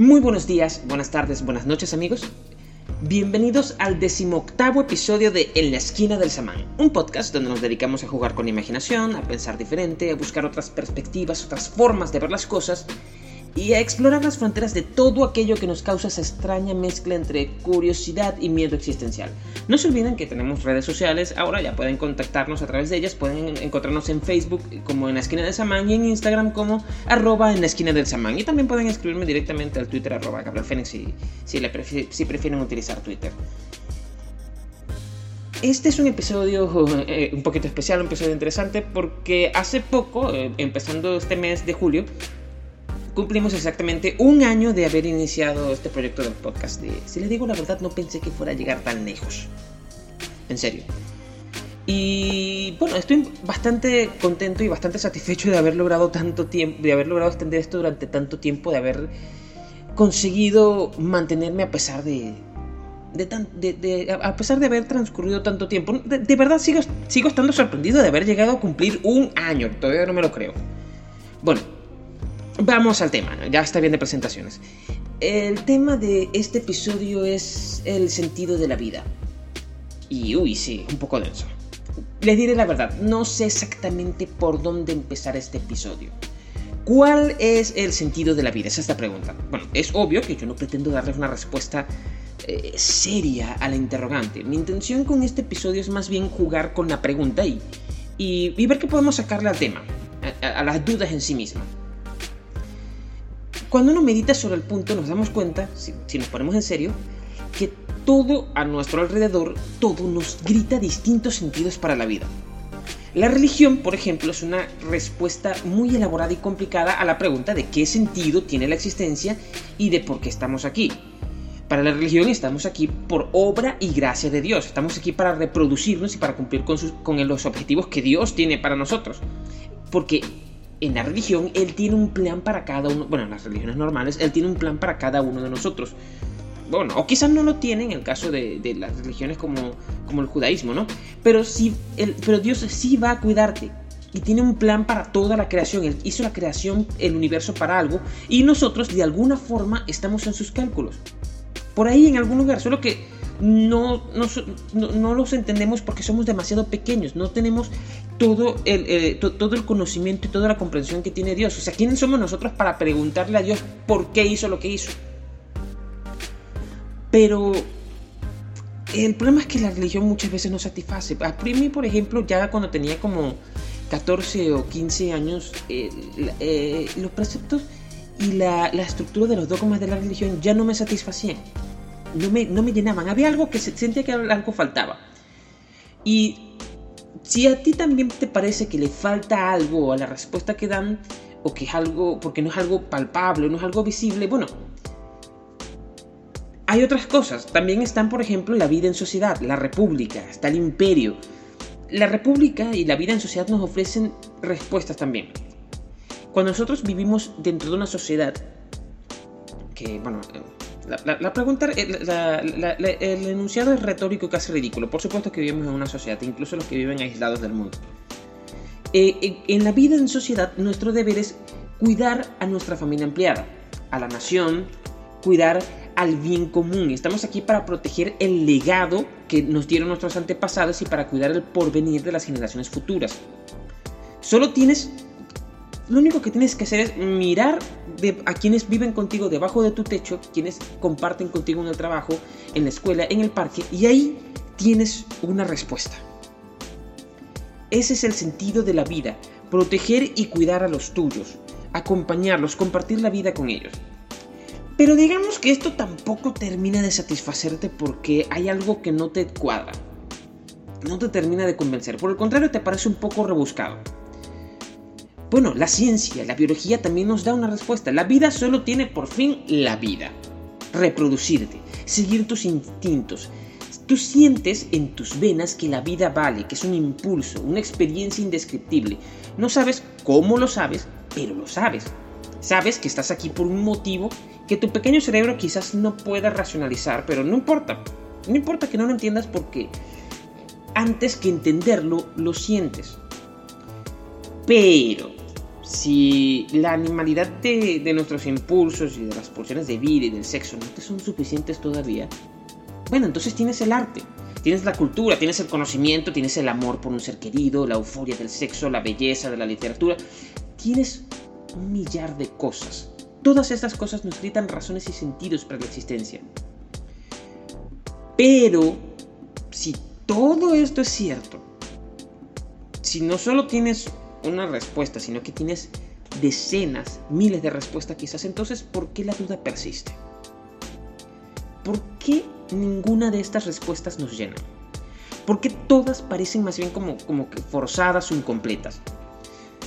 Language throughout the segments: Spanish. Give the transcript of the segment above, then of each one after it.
Muy buenos días, buenas tardes, buenas noches amigos. Bienvenidos al decimoctavo episodio de En la esquina del samán, un podcast donde nos dedicamos a jugar con imaginación, a pensar diferente, a buscar otras perspectivas, otras formas de ver las cosas y a explorar las fronteras de todo aquello que nos causa esa extraña mezcla entre curiosidad y miedo existencial. No se olviden que tenemos redes sociales, ahora ya pueden contactarnos a través de ellas, pueden encontrarnos en Facebook como en la esquina del Samán y en Instagram como arroba en la esquina del Samán. Y también pueden escribirme directamente al Twitter arroba Gabriel si, si, prefieren utilizar Twitter. Este es un episodio eh, un poquito especial, un episodio interesante porque hace poco, eh, empezando este mes de julio, cumplimos exactamente un año de haber iniciado este proyecto del podcast. si les digo la verdad, no pensé que fuera a llegar tan lejos. En serio. Y bueno, estoy bastante contento y bastante satisfecho de haber logrado tanto tiempo, de haber logrado extender esto durante tanto tiempo, de haber conseguido mantenerme a pesar de, de, a pesar de haber transcurrido tanto tiempo. De, verdad sigo, sigo estando sorprendido de haber llegado a cumplir un año. Todavía no me lo creo. Bueno, Vamos al tema, ya está bien de presentaciones. El tema de este episodio es el sentido de la vida. Y uy, sí, un poco denso. Les diré la verdad, no sé exactamente por dónde empezar este episodio. ¿Cuál es el sentido de la vida? Esa es la pregunta. Bueno, es obvio que yo no pretendo darles una respuesta eh, seria a la interrogante. Mi intención con este episodio es más bien jugar con la pregunta y, y, ver qué podemos sacarle al tema, a las dudas en sí mismas. Cuando uno medita sobre el punto nos damos cuenta, si, nos ponemos en serio, que todo a nuestro alrededor, todo nos grita distintos sentidos para la vida. La religión, por ejemplo, es una respuesta muy elaborada y complicada a la pregunta de qué sentido tiene la existencia y de por qué estamos aquí. Para la religión estamos aquí por obra y gracia de Dios. Estamos aquí para reproducirnos y para cumplir con, con los objetivos que Dios tiene para nosotros. Porque en la religión Él tiene un plan para cada uno, bueno, en las religiones normales, Él tiene un plan para cada uno de nosotros. Bueno, o quizás no lo tiene en el caso de, las religiones como, como el judaísmo, ¿no? Pero, sí, pero Dios sí va a cuidarte y tiene un plan para toda la creación. Él hizo la creación, el universo para algo y nosotros de alguna forma estamos en sus cálculos. Por ahí en algún lugar, solo que no, no, los entendemos porque somos demasiado pequeños, no tenemos todo el, todo el conocimiento y toda la comprensión que tiene Dios. O sea, ¿quiénes somos nosotros para preguntarle a Dios por qué hizo lo que hizo? Pero el problema es que la religión muchas veces no satisface. A mí, por ejemplo, ya cuando tenía como 14 o 15 años, eh, los preceptos y la, la estructura de los dogmas de la religión ya no me satisfacían no me, no me llenaban. Había algo que se, sentía que algo faltaba. Y si a ti también te parece que le falta algo a la respuesta que dan, o que es algo, porque no es algo palpable, no es algo visible, bueno, hay otras cosas. También están, por ejemplo, la vida en sociedad, la república, está el imperio. La república y la vida en sociedad nos ofrecen respuestas también. Cuando nosotros vivimos dentro de una sociedad, que, bueno, la, pregunta, el enunciado es retórico y casi ridículo. Por supuesto que vivimos en una sociedad, incluso los que viven aislados del mundo. Eh, en la vida en sociedad, nuestro deber es cuidar a nuestra familia ampliada, a la nación, cuidar al bien común. Estamos aquí para proteger el legado que nos dieron nuestros antepasados y para cuidar el porvenir de las generaciones futuras. Solo tienes lo único que tienes que hacer es mirar a quienes viven contigo debajo de tu techo, quienes comparten contigo en el trabajo, en la escuela, en el parque, y ahí tienes una respuesta. Ese es el sentido de la vida, proteger y cuidar a los tuyos, acompañarlos, compartir la vida con ellos. Pero digamos que esto tampoco termina de satisfacerte porque hay algo que no te cuadra, no te termina de convencer, por el contrario te parece un poco rebuscado. Bueno, la ciencia, la biología también nos da una respuesta. La vida solo tiene por fin la vida. Reproducirte, seguir tus instintos. Tú sientes en tus venas que la vida vale, que es un impulso, una experiencia indescriptible. No sabes cómo lo sabes, pero lo sabes. Sabes que estás aquí por un motivo que tu pequeño cerebro quizás no pueda racionalizar, pero no importa. No importa que no lo entiendas porque antes que entenderlo, lo sientes. Pero si la animalidad de, de, nuestros impulsos y de las pulsiones de vida y del sexo no te son suficientes todavía, bueno, entonces tienes el arte, tienes la cultura, tienes el conocimiento, tienes el amor por un ser querido, la euforia del sexo, la belleza de la literatura, tienes un millar de cosas. Todas estas cosas nos gritan razones y sentidos para la existencia. Pero, si todo esto es cierto, si no solo tienes una respuesta, sino que tienes decenas, miles de respuestas quizás, entonces, ¿por qué la duda persiste? ¿Por qué ninguna de estas respuestas nos llena? ¿Por qué todas parecen más bien como, como que forzadas o incompletas?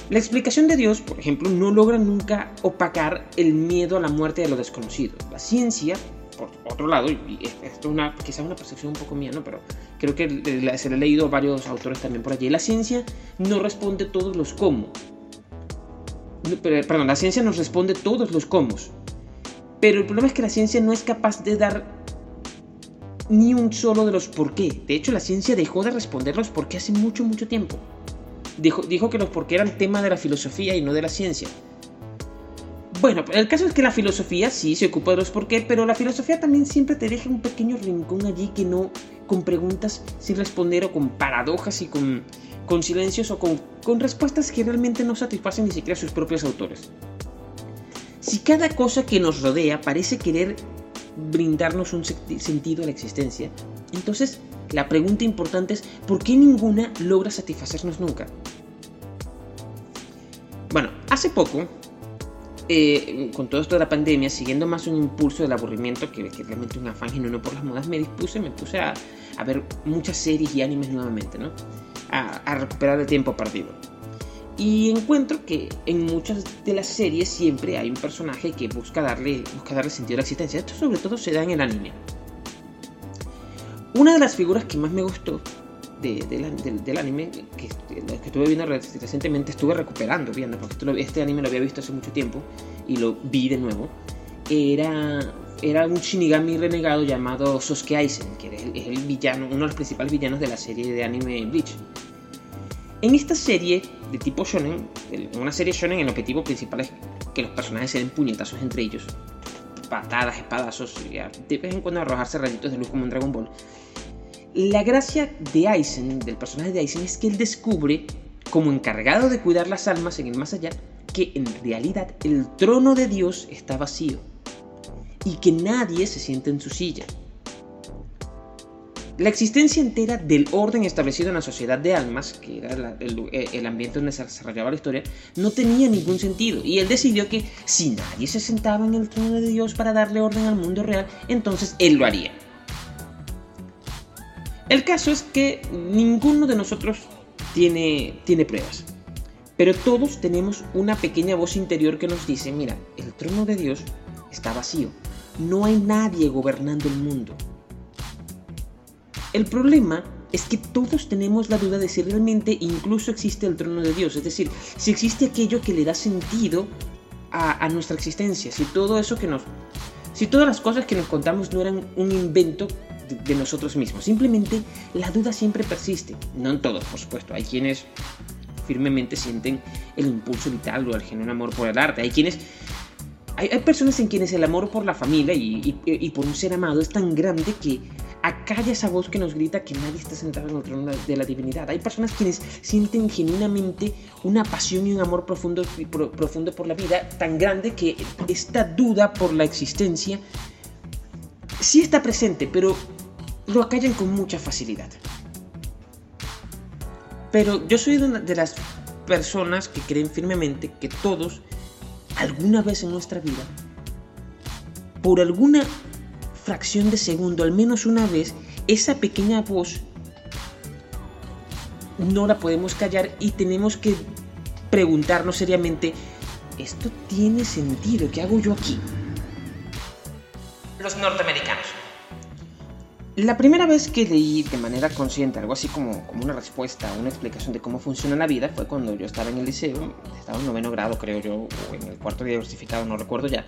La explicación de Dios, por ejemplo, no logra nunca opacar el miedo a la muerte de lo desconocido. La ciencia, por otro lado, y esto es una, quizás una percepción un poco mía, ¿no? pero creo que se le ha leído a varios autores también por allí, la ciencia no responde todos los cómo. Perdón, la ciencia nos responde todos los cómo. Pero el problema es que la ciencia no es capaz de dar ni un solo de los por qué. De hecho, la ciencia dejó de responder los por qué hace mucho, mucho tiempo dijo, que los por qué eran tema de la filosofía y no de la ciencia. Bueno, el caso es que la filosofía sí se ocupa de los por qué, pero la filosofía también siempre te deja un pequeño rincón allí que no con preguntas sin responder o con paradojas y con, con silencios o con, con respuestas que realmente no satisfacen ni siquiera a sus propios autores. Si cada cosa que nos rodea parece querer brindarnos un sentido a la existencia, entonces la pregunta importante es, ¿por qué ninguna logra satisfacernos nunca? Bueno, hace poco, eh, con todo esto de la pandemia, siguiendo más un impulso del aburrimiento que, realmente un afán genuino por las modas, me dispuse, me puse a, ver muchas series y animes nuevamente, ¿no? A, recuperar el tiempo perdido. Y encuentro que en muchas de las series siempre hay un personaje que busca darle, busca darle sentido a la existencia. Esto sobre todo se da en el anime. Una de las figuras que más me gustó del, anime, que, estuve viendo recientemente, estuve recuperando viendo, porque este anime lo había visto hace mucho tiempo y lo vi de nuevo, era, era un Shinigami renegado llamado Sosuke Aizen, que es el, villano, uno de los principales villanos de la serie de anime Bleach. En esta serie de tipo shonen, una serie shonen, el objetivo principal es que los personajes se den puñetazos entre ellos, patadas, espadazos, y de vez en cuando arrojarse rayitos de luz como en Dragon Ball. La gracia de Aizen, del personaje de Aizen, es que él descubre, como encargado de cuidar las almas en el más allá, que en realidad el trono de Dios está vacío y que nadie se siente en su silla. La existencia entera del orden establecido en la sociedad de almas, que era el, el, ambiente donde se desarrollaba la historia, no tenía ningún sentido. Y él decidió que si nadie se sentaba en el trono de Dios para darle orden al mundo real, entonces él lo haría. El caso es que ninguno de nosotros tiene, tiene pruebas. Pero todos tenemos una pequeña voz interior que nos dice, mira, el trono de Dios está vacío. No hay nadie gobernando el mundo. El problema es que todos tenemos la duda de si realmente incluso existe el trono de Dios. Es decir, si existe aquello que le da sentido a, a nuestra existencia. Si todo eso que nos... Si todas las cosas que nos contamos no eran un invento de nosotros mismos. Simplemente la duda siempre persiste. No en todos, por supuesto. Hay quienes firmemente sienten el impulso vital o el genuino amor por el arte. Hay quienes... Hay, personas en quienes el amor por la familia y, por un ser amado es tan grande que acalla esa voz que nos grita que nadie está sentado en el trono de la divinidad. Hay personas quienes sienten genuinamente una pasión y un amor profundo, profundo por la vida tan grande que esta duda por la existencia sí está presente, pero lo acallan con mucha facilidad. Pero yo soy una de las personas que creen firmemente que todos, alguna vez en nuestra vida, por alguna fracción de segundo, al menos una vez, esa pequeña voz no la podemos callar y tenemos que preguntarnos seriamente, ¿esto tiene sentido? ¿Qué hago yo aquí? Los norteamericanos. La primera vez que leí de manera consciente algo así como, como una respuesta, una explicación de cómo funciona la vida fue cuando yo estaba en el liceo, estaba en noveno grado creo yo, o en el cuarto diversificado, no recuerdo ya,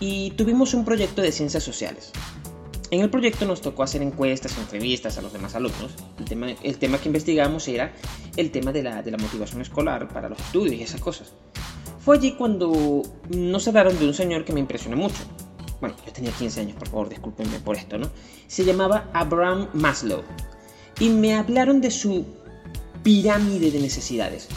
y tuvimos un proyecto de ciencias sociales. En el proyecto nos tocó hacer encuestas, entrevistas a los demás alumnos. El tema, el tema que investigamos era el tema de la, de la motivación escolar para los estudios y esas cosas. Fue allí cuando nos hablaron de un señor que me impresionó mucho. Bueno, yo tenía 15 años, por favor, discúlpenme por esto, ¿no? Se llamaba Abraham Maslow. Y me hablaron de su pirámide de necesidades.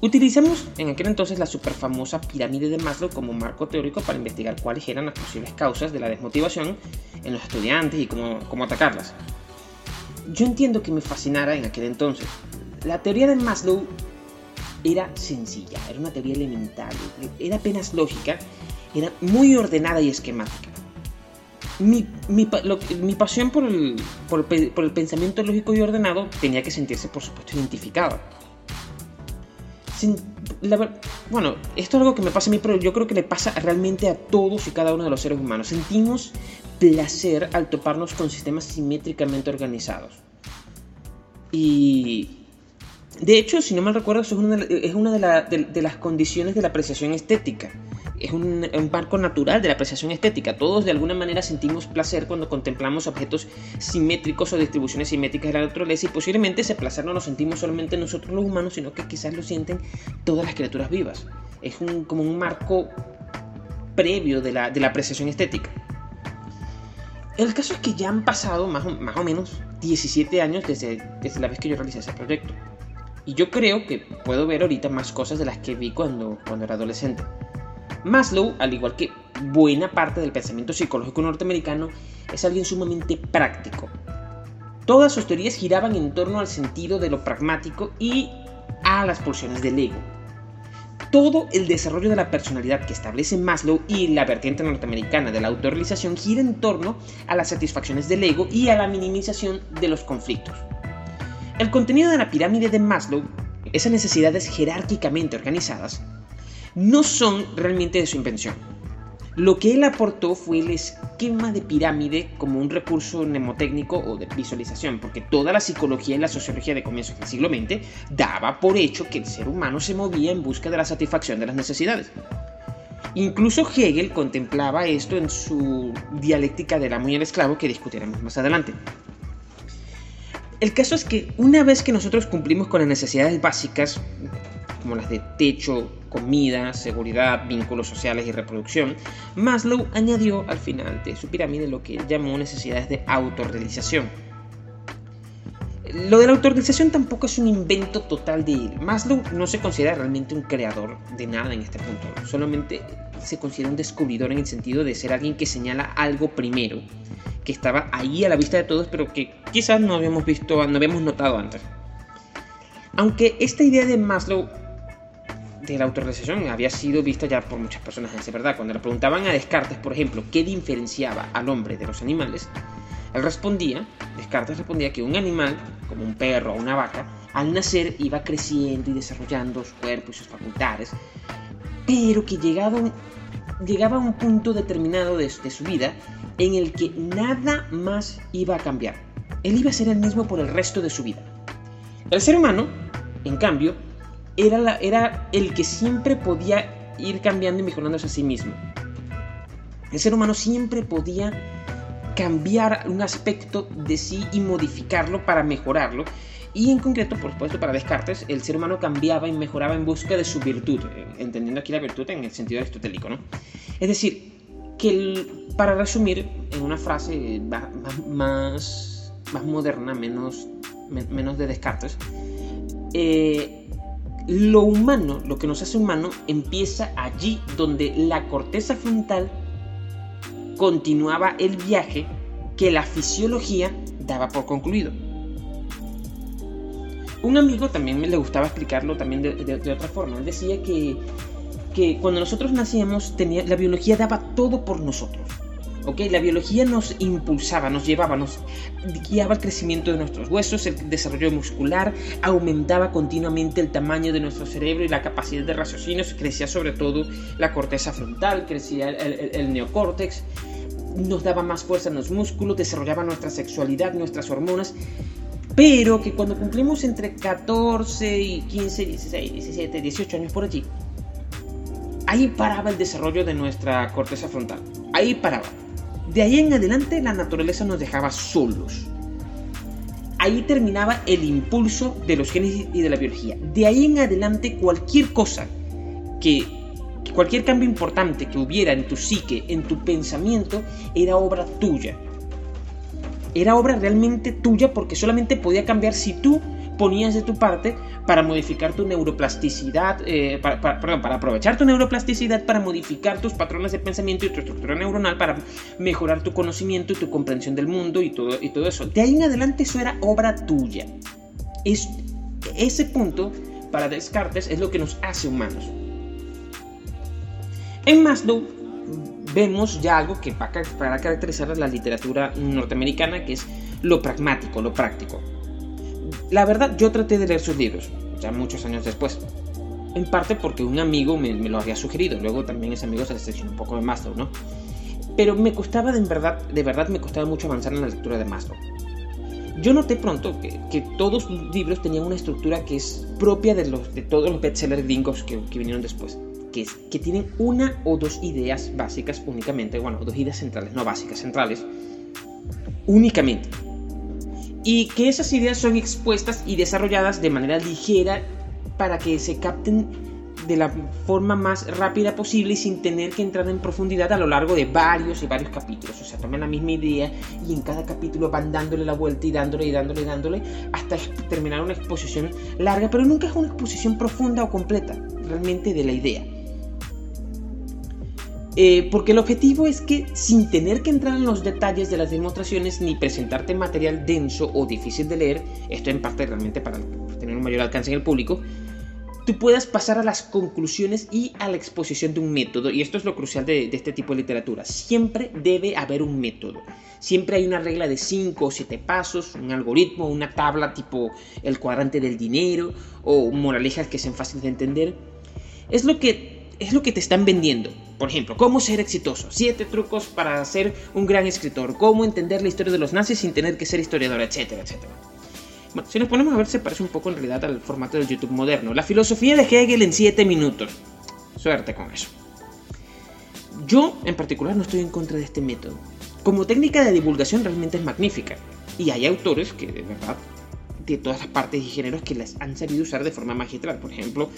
Utilizamos en aquel entonces la superfamosa pirámide de Maslow como marco teórico para investigar cuáles eran las posibles causas de la desmotivación en los estudiantes y cómo, cómo atacarlas. Yo entiendo que me fascinara en aquel entonces. La teoría de Maslow era sencilla, era una teoría elemental, era apenas lógica, era muy ordenada y esquemática. Mi, mi, mi pasión por el, por, el, por el pensamiento lógico y ordenado tenía que sentirse, por supuesto, identificada bueno, esto es algo que me pasa a mí, pero yo creo que le pasa realmente a todos y cada uno de los seres humanos. Sentimos placer al toparnos con sistemas simétricamente organizados. Y de hecho, si no me recuerdo, eso es una, de, las condiciones de la apreciación estética. Es un, marco natural de la apreciación estética. Todos de alguna manera sentimos placer cuando contemplamos objetos simétricos o distribuciones simétricas de la naturaleza y posiblemente ese placer no lo sentimos solamente nosotros los humanos, sino que quizás lo sienten todas las criaturas vivas. Es como un marco previo de la, apreciación estética. El caso es que ya han pasado más o, menos 17 años desde, desde la vez que yo realicé ese proyecto. Y yo creo que puedo ver ahorita más cosas de las que vi cuando, cuando era adolescente. Maslow, al igual que buena parte del pensamiento psicológico norteamericano, es alguien sumamente práctico. Todas sus teorías giraban en torno al sentido de lo pragmático y a las pulsiones del ego. Todo el desarrollo de la personalidad que establece Maslow y la vertiente norteamericana de la autorrealización gira en torno a las satisfacciones del ego y a la minimización de los conflictos. El contenido de la pirámide de Maslow, esas necesidades jerárquicamente organizadas, no son realmente de su invención. Lo que él aportó fue el esquema de pirámide como un recurso mnemotécnico o de visualización, porque toda la psicología y la sociología de comienzos del siglo XX daba por hecho que el ser humano se movía en busca de la satisfacción de las necesidades. Incluso Hegel contemplaba esto en su dialéctica del amo y el esclavo que discutiremos más adelante. El caso es que una vez que nosotros cumplimos con las necesidades básicas, como las de techo, comida, seguridad, vínculos sociales y reproducción, Maslow añadió al final de su pirámide lo que llamó necesidades de autorrealización. Lo de la autorrealización tampoco es un invento total de él. Maslow no se considera realmente un creador de nada en este punto, solamente se considera un descubridor en el sentido de ser alguien que señala algo primero que estaba ahí a la vista de todos, pero que quizás no habíamos visto, no habíamos notado antes. Aunque esta idea de Maslow de la autorrealización había sido vista ya por muchas personas, es verdad. Cuando le preguntaban a Descartes, por ejemplo, qué diferenciaba al hombre de los animales, él respondía, Descartes respondía que un animal, como un perro o una vaca, al nacer iba creciendo y desarrollando su cuerpo y sus facultades, pero que llegado, llegaba a un punto determinado de su vida en el que nada más iba a cambiar. Él iba a ser el mismo por el resto de su vida. El ser humano, en cambio, era, era el que siempre podía ir cambiando y mejorándose a sí mismo. El ser humano siempre podía cambiar un aspecto de sí y modificarlo para mejorarlo. Y en concreto, por supuesto, para Descartes, el ser humano cambiaba y mejoraba en busca de su virtud, eh, entendiendo aquí la virtud en el sentido aristotélico, ¿no? Es decir, que para resumir en una frase más, más, moderna, menos, menos de Descartes, eh, lo humano, lo que nos hace humano, empieza allí donde la corteza frontal continuaba el viaje que la fisiología daba por concluido. Un amigo también me le gustaba explicarlo también de otra forma. Él decía que que cuando nosotros nacíamos tenía, la biología daba todo por nosotros. ¿Ok? La biología nos impulsaba, nos llevaba, nos guiaba el crecimiento de nuestros huesos, el desarrollo muscular, aumentaba continuamente el tamaño de nuestro cerebro y la capacidad de raciocinio, crecía sobre todo la corteza frontal, crecía el, el neocórtex, nos daba más fuerza en los músculos, desarrollaba nuestra sexualidad, nuestras hormonas, pero que cuando cumplimos entre 14 y 15, 16, 17, 18 años por allí, Ahí paraba el desarrollo de nuestra corteza frontal. Ahí paraba. De ahí en adelante la naturaleza nos dejaba solos. Ahí terminaba el impulso de los genes y de la biología. De ahí en adelante cualquier cosa que cualquier cambio importante que hubiera en tu psique, en tu pensamiento, era obra tuya. Era obra realmente tuya porque solamente podía cambiar si tú ponías de tu parte para modificar tu neuroplasticidad, eh, para, perdón, para aprovechar tu neuroplasticidad para modificar tus patrones de pensamiento y tu estructura neuronal para mejorar tu conocimiento y tu comprensión del mundo y todo, y todo eso. De ahí en adelante eso era obra tuya. Es, ese punto para Descartes es lo que nos hace humanos. En Maslow vemos ya algo que va a caracterizar a la literatura norteamericana, que es lo pragmático, lo práctico. La verdad, yo traté de leer sus libros, ya muchos años después. En parte porque un amigo me, lo había sugerido, luego también ese amigo se decepcionó un poco de Maslow, ¿no? Pero me costaba de verdad, de verdad me costaba mucho avanzar en la lectura de Maslow. Yo noté pronto que, todos sus libros tenían una estructura que es propia de, los, de todos los bestsellers gringos que, que vinieron después que, que tienen una o dos ideas básicas únicamente, bueno, dos ideas centrales, no básicas, centrales, únicamente. Y que esas ideas son expuestas y desarrolladas de manera ligera para que se capten de la forma más rápida posible y sin tener que entrar en profundidad a lo largo de varios y varios capítulos. O sea, toman la misma idea y en cada capítulo van dándole la vuelta y dándole y dándole y dándole hasta terminar una exposición larga, pero nunca es una exposición profunda o completa realmente de la idea. Eh, porque el objetivo es que sin tener que entrar en los detalles de las demostraciones ni presentarte material denso o difícil de leer, esto en parte realmente para tener un mayor alcance en el público, tú puedas pasar a las conclusiones y a la exposición de un método. Y esto es lo crucial de, este tipo de literatura. Siempre debe haber un método. Siempre hay una regla de 5 o 7 pasos, un algoritmo, una tabla tipo el cuadrante del dinero o moralejas que sean fáciles de entender. Es lo que es lo que te están vendiendo. Por ejemplo, cómo ser exitoso, siete trucos para ser un gran escritor, cómo entender la historia de los nazis sin tener que ser historiador, etcétera, etcétera. Bueno, si nos ponemos a ver, se parece un poco en realidad al formato del YouTube moderno. La filosofía de Hegel en 7 minutos. Suerte con eso. Yo, en particular, no estoy en contra de este método. Como técnica de divulgación realmente es magnífica. Y hay autores que de verdad de todas las partes y géneros que las han sabido usar de forma magistral. Por ejemplo,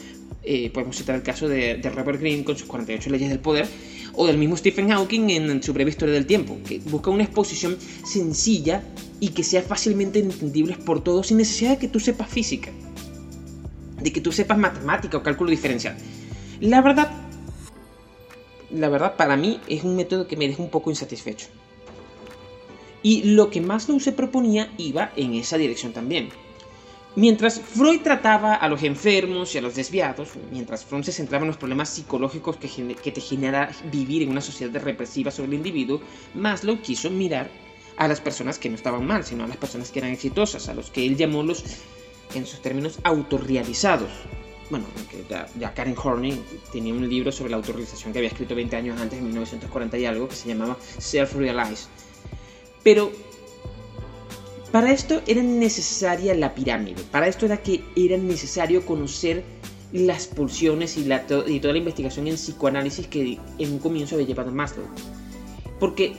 eh, podemos citar el caso de, Robert Greene con sus 48 leyes del poder, o del mismo Stephen Hawking en su breve historia del tiempo, que busca una exposición sencilla y que sea fácilmente entendible por todos sin necesidad de que tú sepas física, de que tú sepas matemática o cálculo diferencial. La verdad, la verdad para mí es un método que me deja un poco insatisfecho. Y lo que Maslow se proponía iba en esa dirección también. Mientras Freud trataba a los enfermos y a los desviados, mientras Freud se centraba en los problemas psicológicos que, que te genera vivir en una sociedad represiva sobre el individuo, Maslow quiso mirar a las personas que no estaban mal, sino a las personas que eran exitosas, a los que él llamó los, en sus términos, autorrealizados. Bueno, ya, ya, Karen Horney tenía un libro sobre la autorrealización que había escrito 20 años antes, en 1940 y algo, que se llamaba Self-Realized pero para esto era necesaria la pirámide, para esto era que era necesario conocer las pulsiones y, toda la investigación en psicoanálisis que en un comienzo había llevado Maslow. Porque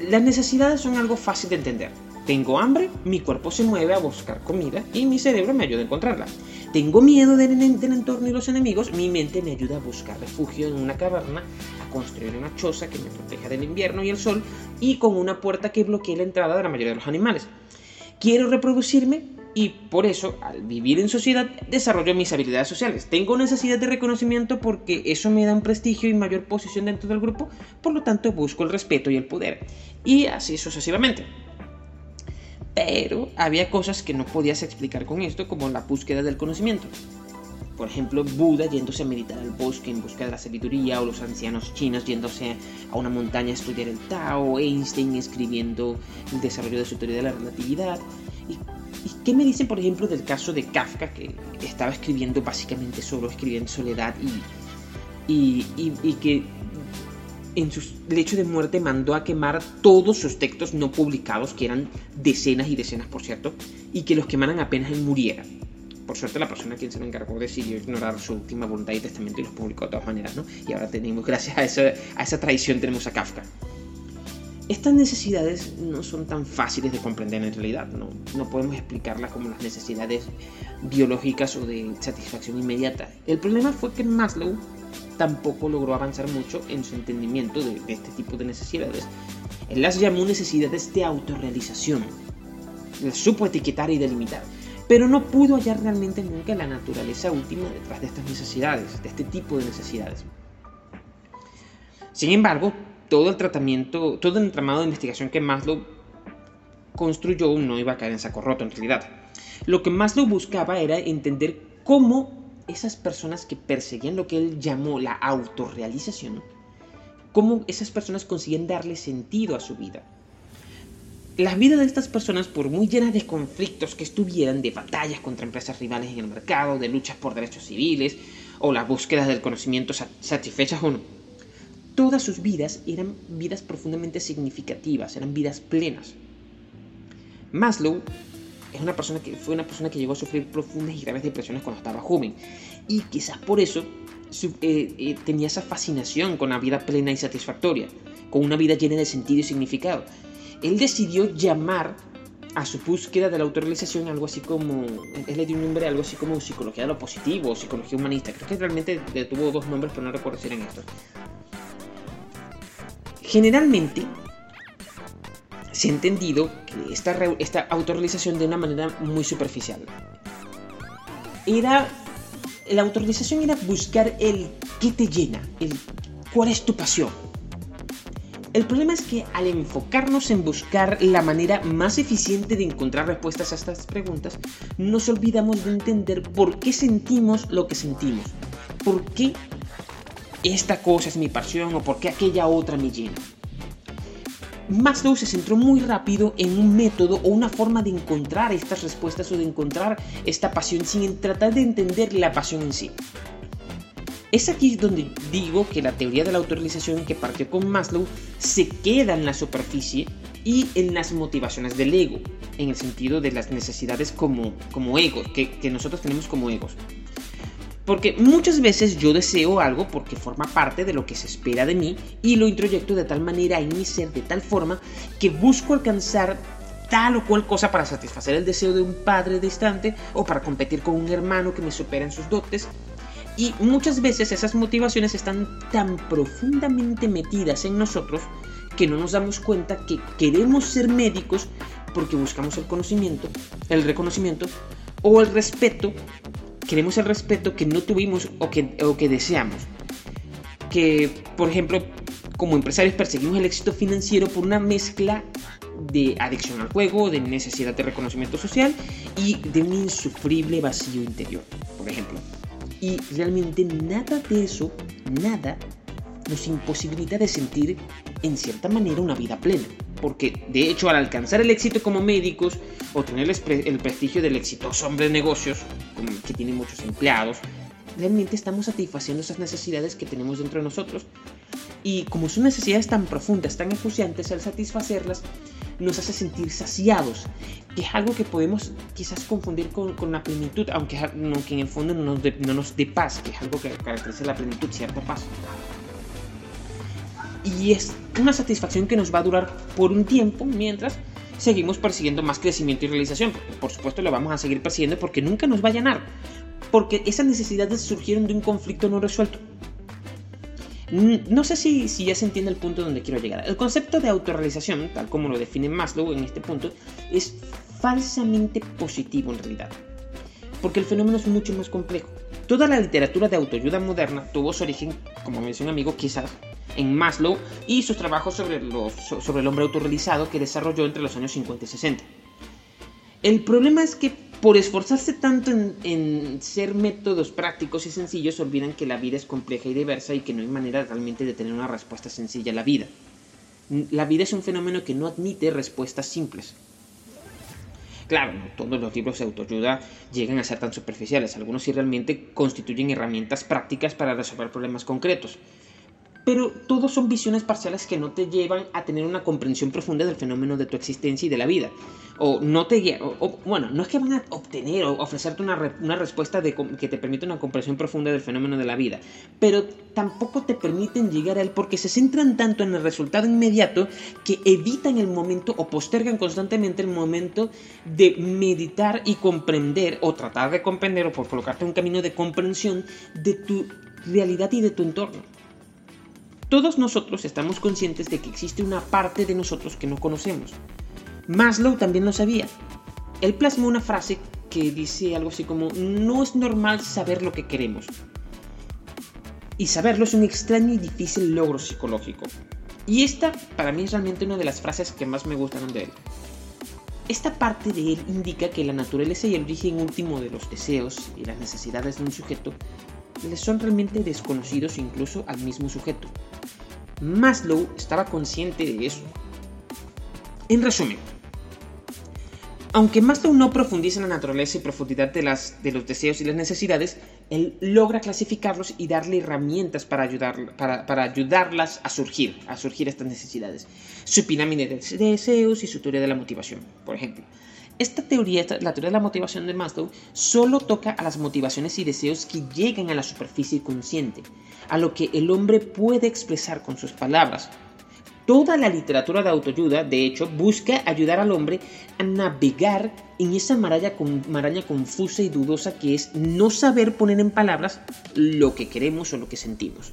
las necesidades son algo fácil de entender. Tengo hambre, mi cuerpo se mueve a buscar comida y mi cerebro me ayuda a encontrarla. Tengo miedo del, entorno y los enemigos, mi mente me ayuda a buscar refugio en una caverna, a construir una choza que me proteja del invierno y el sol y con una puerta que bloquee la entrada de la mayoría de los animales. Quiero reproducirme y por eso, al vivir en sociedad, desarrollo mis habilidades sociales. Tengo necesidad de reconocimiento porque eso me da un prestigio y mayor posición dentro del grupo, por lo tanto busco el respeto y el poder. Y así sucesivamente. Pero había cosas que no podías explicar con esto, como la búsqueda del conocimiento. Por ejemplo, Buda yéndose a meditar al bosque en busca de la sabiduría, o los ancianos chinos yéndose a una montaña a estudiar el Tao, Einstein escribiendo el desarrollo de su teoría de la relatividad. ¿Y, qué me dicen, por ejemplo, del caso de Kafka, que estaba escribiendo básicamente solo, escribiendo soledad y, y que en su lecho de muerte mandó a quemar todos sus textos no publicados, que eran decenas y decenas, por cierto, y que los quemaran apenas él muriera. Por suerte la persona a quien se le encargó decidió ignorar su última voluntad y testamento y los publicó de todas maneras, ¿no? Y ahora tenemos, gracias a esa, a esa traición, tenemos a Kafka. Estas necesidades no son tan fáciles de comprender en realidad, no, no podemos explicarlas como las necesidades biológicas o de satisfacción inmediata. El problema fue que Maslow tampoco logró avanzar mucho en su entendimiento de, este tipo de necesidades. Él las llamó necesidades de autorrealización. Las supo etiquetar y delimitar, pero no pudo hallar realmente nunca la naturaleza última detrás de estas necesidades, de este tipo de necesidades. Sin embargo, todo el tratamiento, todo el entramado de investigación que Maslow construyó no iba a caer en saco roto en realidad. Lo que Maslow buscaba era entender cómo esas personas que perseguían lo que él llamó la autorrealización, cómo esas personas consiguen darle sentido a su vida. Las vidas de estas personas, por muy llenas de conflictos que estuvieran, de batallas contra empresas rivales en el mercado, de luchas por derechos civiles, o las búsquedas del conocimiento satisfechas o no, todas sus vidas eran vidas profundamente significativas, eran vidas plenas. Maslow es una persona que fue una persona que llegó a sufrir profundas y graves depresiones cuando estaba joven y quizás por eso eh, eh, tenía esa fascinación con la vida plena y satisfactoria, con una vida llena de sentido y significado. Él decidió llamar a su búsqueda de la autorrealización algo así como, él le dio un nombre algo así como psicología de lo positivo psicología humanista. Creo que realmente tuvo dos nombres, pero no recuerdo si eran estos. Generalmente se ha entendido que esta, autorrealización de una manera muy superficial. Era. La autorrealización era buscar el qué te llena, el cuál es tu pasión. El problema es que al enfocarnos en buscar la manera más eficiente de encontrar respuestas a estas preguntas, nos olvidamos de entender por qué sentimos lo que sentimos. ¿Por qué esta cosa es mi pasión o por qué aquella otra me llena? Maslow se centró muy rápido en un método o una forma de encontrar estas respuestas o de encontrar esta pasión sin tratar de entender la pasión en sí. Es aquí donde digo que la teoría de la autorrealización que partió con Maslow se queda en la superficie y en las motivaciones del ego, en el sentido de las necesidades como, como ego, que, que nosotros tenemos como egos. Porque muchas veces yo deseo algo porque forma parte de lo que se espera de mí y lo introyecto de tal manera en mi ser, de tal forma que busco alcanzar tal o cual cosa para satisfacer el deseo de un padre distante o para competir con un hermano que me supera en sus dotes. Y muchas veces esas motivaciones están tan profundamente metidas en nosotros que no nos damos cuenta que queremos ser médicos porque buscamos el conocimiento, el reconocimiento o el respeto queremos el respeto que no tuvimos o que, o que deseamos. Que, por ejemplo, como empresarios perseguimos el éxito financiero por una mezcla de adicción al juego, de necesidad de reconocimiento social y de un insufrible vacío interior, por ejemplo. Y realmente nada de eso, nada, nos imposibilita de sentir en cierta manera una vida plena porque de hecho al alcanzar el éxito como médicos o tener el prestigio del exitoso hombre de negocios, que tiene muchos empleados, realmente estamos satisfaciendo esas necesidades que tenemos dentro de nosotros. Y como son necesidades tan profundas, tan acuciantes, al satisfacerlas nos hace sentir saciados, que es algo que podemos quizás confundir con, la plenitud, aunque, aunque, en el fondo no nos, no nos dé paz, que es algo que caracteriza la plenitud, cierta paz y es una satisfacción que nos va a durar por un tiempo mientras seguimos persiguiendo más crecimiento y realización. Por supuesto lo vamos a seguir persiguiendo porque nunca nos va a llenar, porque esas necesidades surgieron de un conflicto no resuelto. No sé si, si ya se entiende el punto donde quiero llegar. El concepto de autorrealización, tal como lo define Maslow en este punto, es falsamente positivo en realidad, porque el fenómeno es mucho más complejo. Toda la literatura de autoayuda moderna tuvo su origen, como me un amigo, quizás en Maslow y sus trabajos sobre, el hombre autorrealizado que desarrolló entre los años 50 y 60. El problema es que por esforzarse tanto en, ser métodos prácticos y sencillos, olvidan que la vida es compleja y diversa y que no hay manera realmente de tener una respuesta sencilla a la vida. La vida es un fenómeno que no admite respuestas simples. Claro, no todos los libros de autoayuda llegan a ser tan superficiales, algunos sí realmente constituyen herramientas prácticas para resolver problemas concretos, pero todos son visiones parciales que no te llevan a tener una comprensión profunda del fenómeno de tu existencia y de la vida. O no te o, bueno, no es que van a obtener o ofrecerte una, una respuesta de, que te permita una comprensión profunda del fenómeno de la vida, pero tampoco te permiten llegar a él porque se centran tanto en el resultado inmediato que evitan el momento o postergan constantemente el momento de meditar y comprender o tratar de comprender o por colocarte un camino de comprensión de tu realidad y de tu entorno. Todos nosotros estamos conscientes de que existe una parte de nosotros que no conocemos. Maslow también lo sabía. Él plasmó una frase que dice algo así como, no es normal saber lo que queremos. Y saberlo es un extraño y difícil logro psicológico. Y esta para mí es realmente una de las frases que más me gustaron de él. Esta parte de él indica que la naturaleza y el origen último de los deseos y las necesidades de un sujeto les son realmente desconocidos incluso al mismo sujeto. Maslow estaba consciente de eso. En resumen, aunque Maslow no profundiza en la naturaleza y profundidad de, las, de los deseos y las necesidades, él logra clasificarlos y darle herramientas para, ayudar, para, para, ayudarlas a surgir, a surgir estas necesidades. Su pirámide de deseos y su teoría de la motivación, por ejemplo. Esta teoría, la teoría de la motivación de Maslow, solo toca a las motivaciones y deseos que llegan a la superficie consciente, a lo que el hombre puede expresar con sus palabras. Toda la literatura de autoayuda, de hecho, busca ayudar al hombre a navegar en esa maraña, confusa y dudosa que es no saber poner en palabras lo que queremos o lo que sentimos.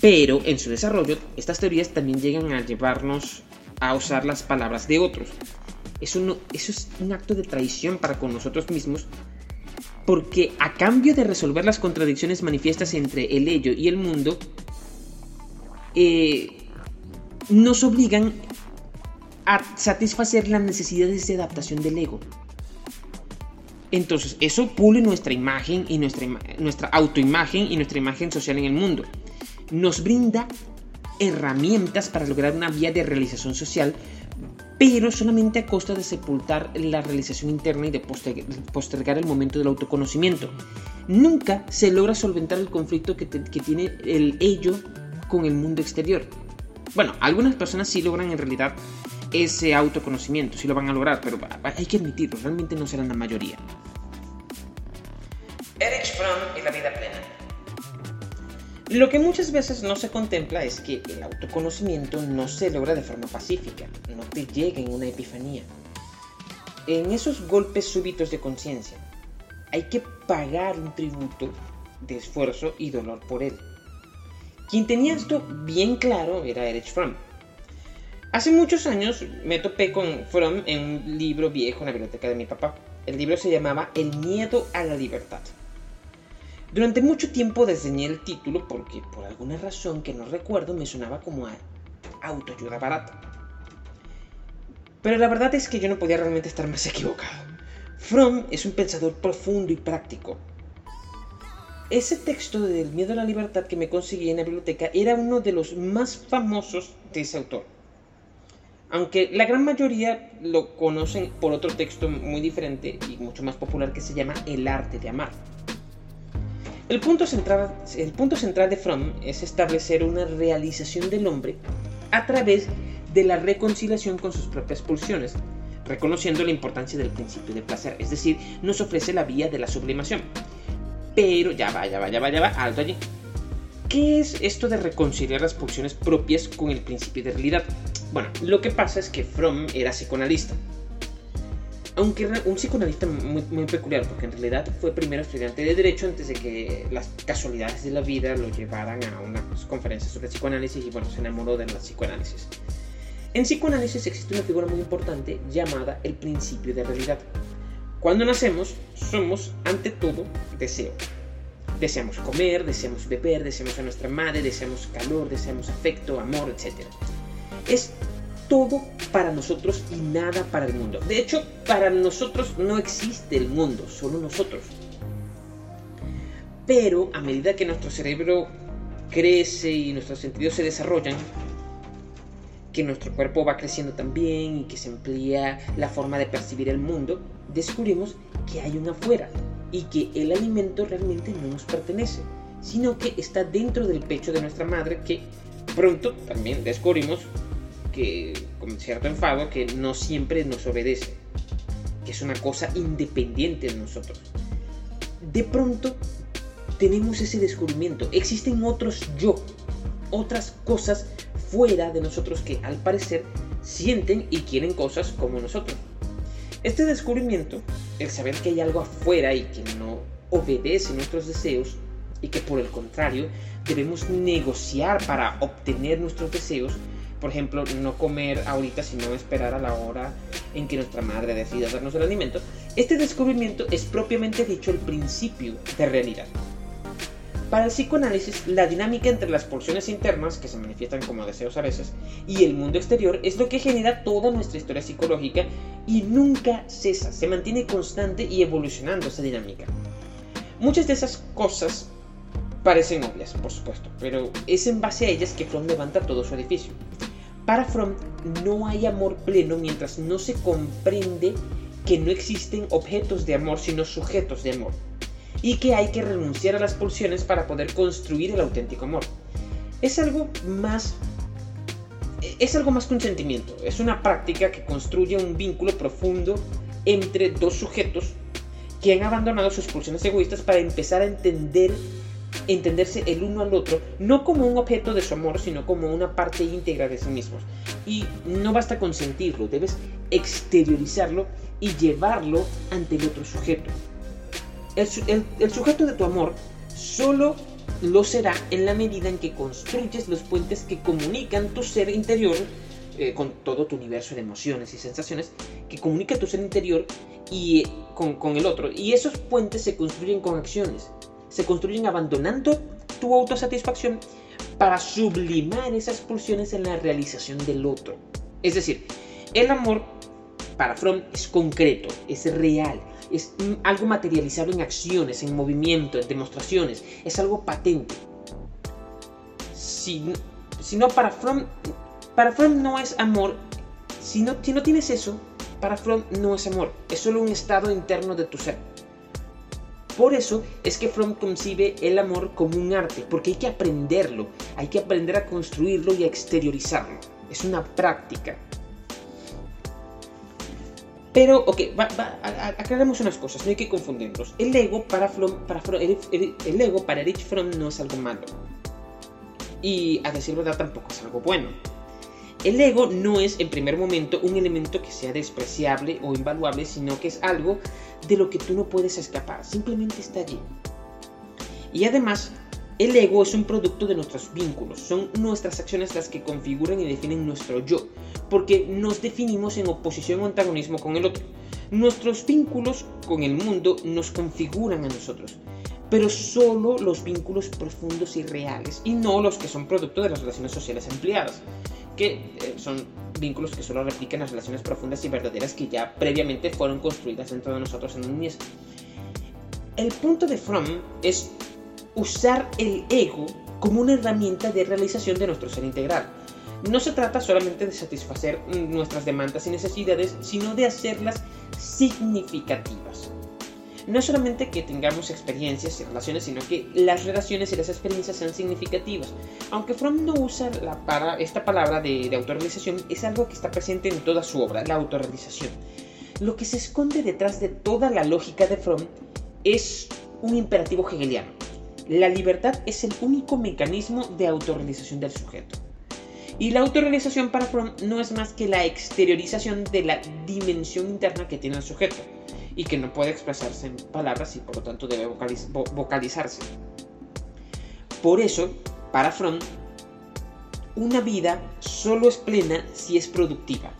Pero en su desarrollo, estas teorías también llegan a llevarnos a usar las palabras de otros, eso, es un acto de traición para con nosotros mismos, porque a cambio de resolver las contradicciones manifiestas entre el ello y el mundo, eh, nos obligan a satisfacer las necesidades de adaptación del ego. Entonces, eso pule nuestra imagen y nuestra, nuestra autoimagen y nuestra imagen social en el mundo. Nos brinda herramientas para lograr una vía de realización social pero solamente a costa de sepultar la realización interna y de postergar el momento del autoconocimiento. Nunca se logra solventar el conflicto que, tiene el ello con el mundo exterior. Bueno, algunas personas sí logran en realidad ese autoconocimiento, sí lo van a lograr, pero hay que admitirlo, realmente no serán la mayoría. Erich Fromm y la vida plena. Lo que muchas veces no se contempla es que el autoconocimiento no se logra de forma pacífica, no te llega en una epifanía. En esos golpes súbitos de conciencia, hay que pagar un tributo de esfuerzo y dolor por él. Quien tenía esto bien claro era Erich Fromm. Hace muchos años me topé con Fromm en un libro viejo en la biblioteca de mi papá. El libro se llamaba El miedo a la libertad. Durante mucho tiempo desdeñé el título porque por alguna razón que no recuerdo me sonaba como a autoayuda barata. Pero la verdad es que yo no podía realmente estar más equivocado. Fromm es un pensador profundo y práctico. Ese texto del miedo a la libertad que me conseguí en la biblioteca era uno de los más famosos de ese autor. Aunque la gran mayoría lo conocen por otro texto muy diferente y mucho más popular que se llama El arte de amar. El punto, central, el punto central de Fromm es establecer una realización del hombre a través de la reconciliación con sus propias pulsiones, reconociendo la importancia del principio de placer, es decir, nos ofrece la vía de la sublimación. Pero ya va, ya va, ya va, ya va, alto allí. ¿Qué es esto de reconciliar las pulsiones propias con el principio de realidad? Bueno, lo que pasa es que Fromm era psicoanalista aunque un psicoanalista muy, peculiar, porque en realidad fue primero estudiante de Derecho antes de que las casualidades de la vida lo llevaran a una conferencia sobre psicoanálisis y bueno, se enamoró de la psicoanálisis. En psicoanálisis existe una figura muy importante llamada el principio de realidad. Cuando nacemos, somos ante todo deseo. Deseamos comer, deseamos beber, deseamos a nuestra madre, deseamos calor, deseamos afecto, amor, etc. Es todo para nosotros y nada para el mundo. De hecho, para nosotros no existe el mundo, solo nosotros. Pero a medida que nuestro cerebro crece y nuestros sentidos se desarrollan, que nuestro cuerpo va creciendo también y que se amplía la forma de percibir el mundo, descubrimos que hay un afuera y que el alimento realmente no nos pertenece, sino que está dentro del pecho de nuestra madre que pronto también descubrimos que, con cierto enfado, que no siempre nos obedece, que es una cosa independiente de nosotros. De pronto tenemos ese descubrimiento, existen otros yo, otras cosas fuera de nosotros que al parecer sienten y quieren cosas como nosotros. Este descubrimiento, el saber que hay algo afuera y que no obedece nuestros deseos y que por el contrario debemos negociar para obtener nuestros deseos, por ejemplo, no comer ahorita sino esperar a la hora en que nuestra madre decida darnos el alimento, este descubrimiento es propiamente dicho el principio de realidad. Para el psicoanálisis, la dinámica entre las pulsiones internas, que se manifiestan como deseos a veces, y el mundo exterior es lo que genera toda nuestra historia psicológica y nunca cesa, se mantiene constante y evolucionando esa dinámica. Muchas de esas cosas parecen obvias, por supuesto, pero es en base a ellas que Fromm levanta todo su edificio. Para Fromm no hay amor pleno mientras no se comprende que no existen objetos de amor sino sujetos de amor y que hay que renunciar a las pulsiones para poder construir el auténtico amor. Es algo más es algo más que un sentimiento, es una práctica que construye un vínculo profundo entre dos sujetos que han abandonado sus pulsiones egoístas para empezar a entender entenderse el uno al otro, no como un objeto de su amor, sino como una parte íntegra de sí mismos. Y no basta con sentirlo, debes exteriorizarlo y llevarlo ante el otro sujeto. El, sujeto de tu amor solo lo será en la medida en que construyes los puentes que comunican tu ser interior eh, con todo tu universo de emociones y sensaciones, que comunica tu ser interior y eh, con, con el otro. Y esos puentes se construyen con acciones se construyen abandonando tu autosatisfacción para sublimar esas pulsiones en la realización del otro. Es decir, el amor para Fromm es concreto, es real, es algo materializado en acciones, en movimiento, en demostraciones, es algo patente. Si, no para Fromm, para Fromm no es amor, si no, si no tienes eso, para Fromm no es amor, es solo un estado interno de tu ser. Por eso es que Fromm concibe el amor como un arte, porque hay que aprenderlo, hay que aprender a construirlo y a exteriorizarlo. Es una práctica. Pero, ok, aclaremos unas cosas, no hay que confundirlos. El ego para Fromm, para el, el ego para Erich Fromm no es algo malo. Y a decir verdad tampoco es algo bueno. El ego no es en primer momento un elemento que sea despreciable o invaluable, sino que es algo de lo que tú no puedes escapar, simplemente está allí. Y además, el ego es un producto de nuestros vínculos, son nuestras acciones las que configuran y definen nuestro yo, porque nos definimos en oposición o antagonismo con el otro. Nuestros vínculos con el mundo nos configuran a nosotros, pero solo los vínculos profundos y reales, y no los que son producto de las relaciones sociales empleadas que eh, son vínculos que solo replican las relaciones profundas y verdaderas que ya previamente fueron construidas dentro de nosotros en un niñez. El punto de Fromm es usar el ego como una herramienta de realización de nuestro ser integral. No se trata solamente de satisfacer nuestras demandas y necesidades, sino de hacerlas significativas no solamente que tengamos experiencias y relaciones, sino que las relaciones y las experiencias sean significativas. Aunque Fromm no usa para, esta palabra de, de autorrealización, es algo que está presente en toda su obra, la autorrealización. Lo que se esconde detrás de toda la lógica de Fromm es un imperativo hegeliano. La libertad es el único mecanismo de autorrealización del sujeto. Y la autorrealización para Fromm no es más que la exteriorización de la dimensión interna que tiene el sujeto y que no puede expresarse en palabras y por lo tanto debe vocalizarse. Por eso, para Fromm, una vida solo es plena si es productiva,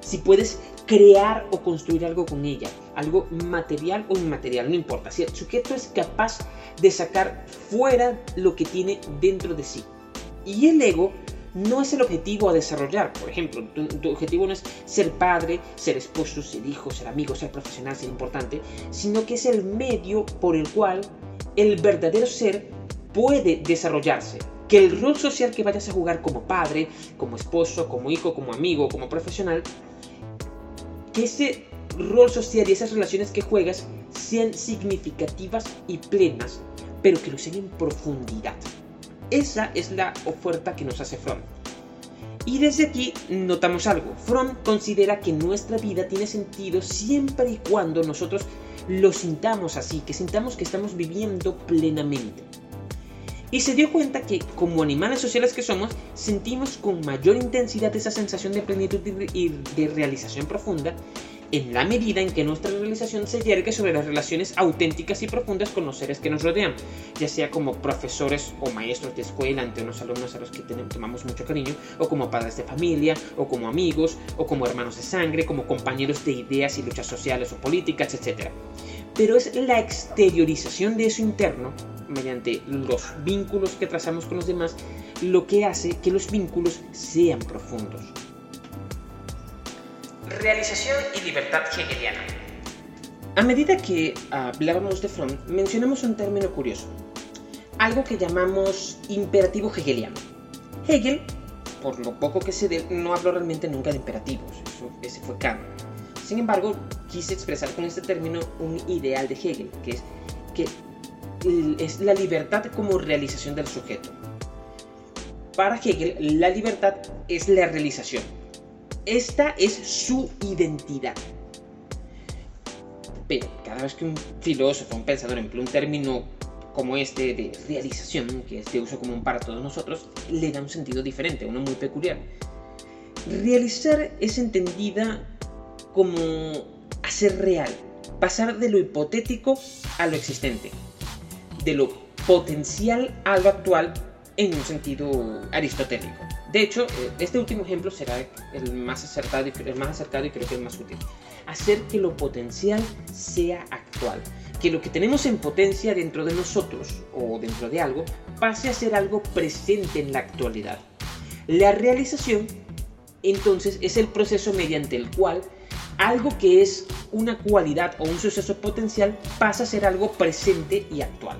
si puedes crear o construir algo con ella, algo material o inmaterial, no importa, si el sujeto es capaz de sacar fuera lo que tiene dentro de sí. Y el ego no es el objetivo a desarrollar. Por ejemplo, tu, objetivo no es ser padre, ser esposo, ser hijo, ser amigo, ser profesional, ser importante, sino que es el medio por el cual el verdadero ser puede desarrollarse. Que el rol social que vayas a jugar como padre, como esposo, como hijo, como amigo, como profesional, que ese rol social y esas relaciones que juegas sean significativas y plenas pero que lo sean en profundidad. Esa es la oferta que nos hace Fromm. Y desde aquí notamos algo. Fromm considera que nuestra vida tiene sentido siempre y cuando nosotros lo sintamos así, que sintamos que estamos viviendo plenamente. Y se dio cuenta que como animales sociales que somos, sentimos con mayor intensidad esa sensación de plenitud y de realización profunda en la medida en que nuestra realización se yergue sobre las relaciones auténticas y profundas con los seres que nos rodean, ya sea como profesores o maestros de escuela ante unos alumnos a los que tenemos, tomamos mucho cariño, o como padres de familia, o como amigos, o como hermanos de sangre, como compañeros de ideas y luchas sociales o políticas, etc. Pero es la exteriorización de eso interno, mediante los vínculos que trazamos con los demás, lo que hace que los vínculos sean profundos. Realización y libertad hegeliana. A medida que hablábamos de Fromm, mencionamos un término curioso, algo que llamamos imperativo hegeliano. Hegel, por lo poco que se dé, no habló realmente nunca de imperativos, eso, ese fue Kant. Sin embargo, quise expresar con este término un ideal de Hegel, que es que es la libertad como realización del sujeto. Para Hegel, la libertad es la realización, esta es su identidad. Pero cada vez que un filósofo, un pensador emplea un término como este de realización, que es de uso común para todos nosotros, le da un sentido diferente, uno muy peculiar. Realizar es entendida como hacer real, pasar de lo hipotético a lo existente, de lo potencial a lo actual en un sentido aristotélico. De hecho, eh, este último ejemplo será el más acertado y, el más acercado y creo que el más útil. Hacer que lo potencial sea actual. Que lo que tenemos en potencia dentro de nosotros o dentro de algo pase a ser algo presente en la actualidad. La realización, entonces, es el proceso mediante el cual algo que es una cualidad o un suceso potencial pasa a ser algo presente y actual.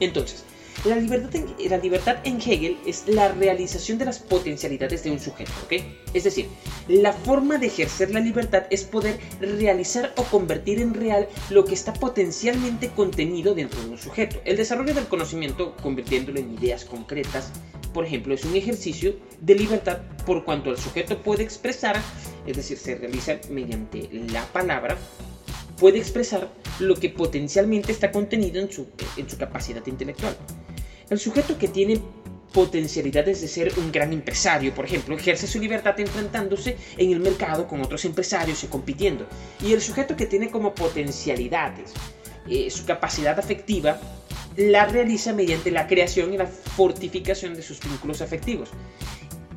Entonces, la libertad, en, la libertad en Hegel es la realización de las potencialidades de un sujeto, ¿ok? Es decir, la forma de ejercer la libertad es poder realizar o convertir en real lo que está potencialmente contenido dentro de un sujeto. El desarrollo del conocimiento, convirtiéndolo en ideas concretas, por ejemplo, es un ejercicio de libertad por cuanto el sujeto puede expresar, es decir, se realiza mediante la palabra, puede expresar lo que potencialmente está contenido en su, en su capacidad intelectual. El sujeto que tiene potencialidades de ser un gran empresario, por ejemplo, ejerce su libertad enfrentándose en el mercado con otros empresarios y compitiendo. Y el sujeto que tiene como potencialidades eh, su capacidad afectiva, la realiza mediante la creación y la fortificación de sus vínculos afectivos.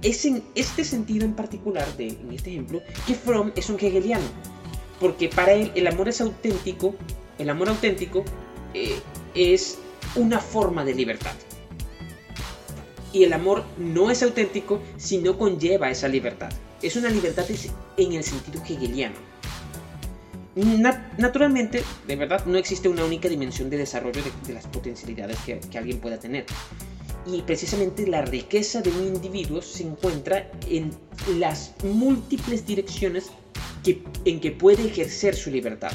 Es en este sentido en particular, de, en este ejemplo, que Fromm es un hegeliano, porque para él el amor es auténtico, el amor auténtico eh, es una forma de libertad. Y el amor no es auténtico si no conlleva esa libertad. Es una libertad en el sentido hegeliano. naturalmente, de verdad, no existe una única dimensión de desarrollo de, las potencialidades que, alguien pueda tener. Y precisamente la riqueza de un individuo se encuentra en las múltiples direcciones en que puede ejercer su libertad.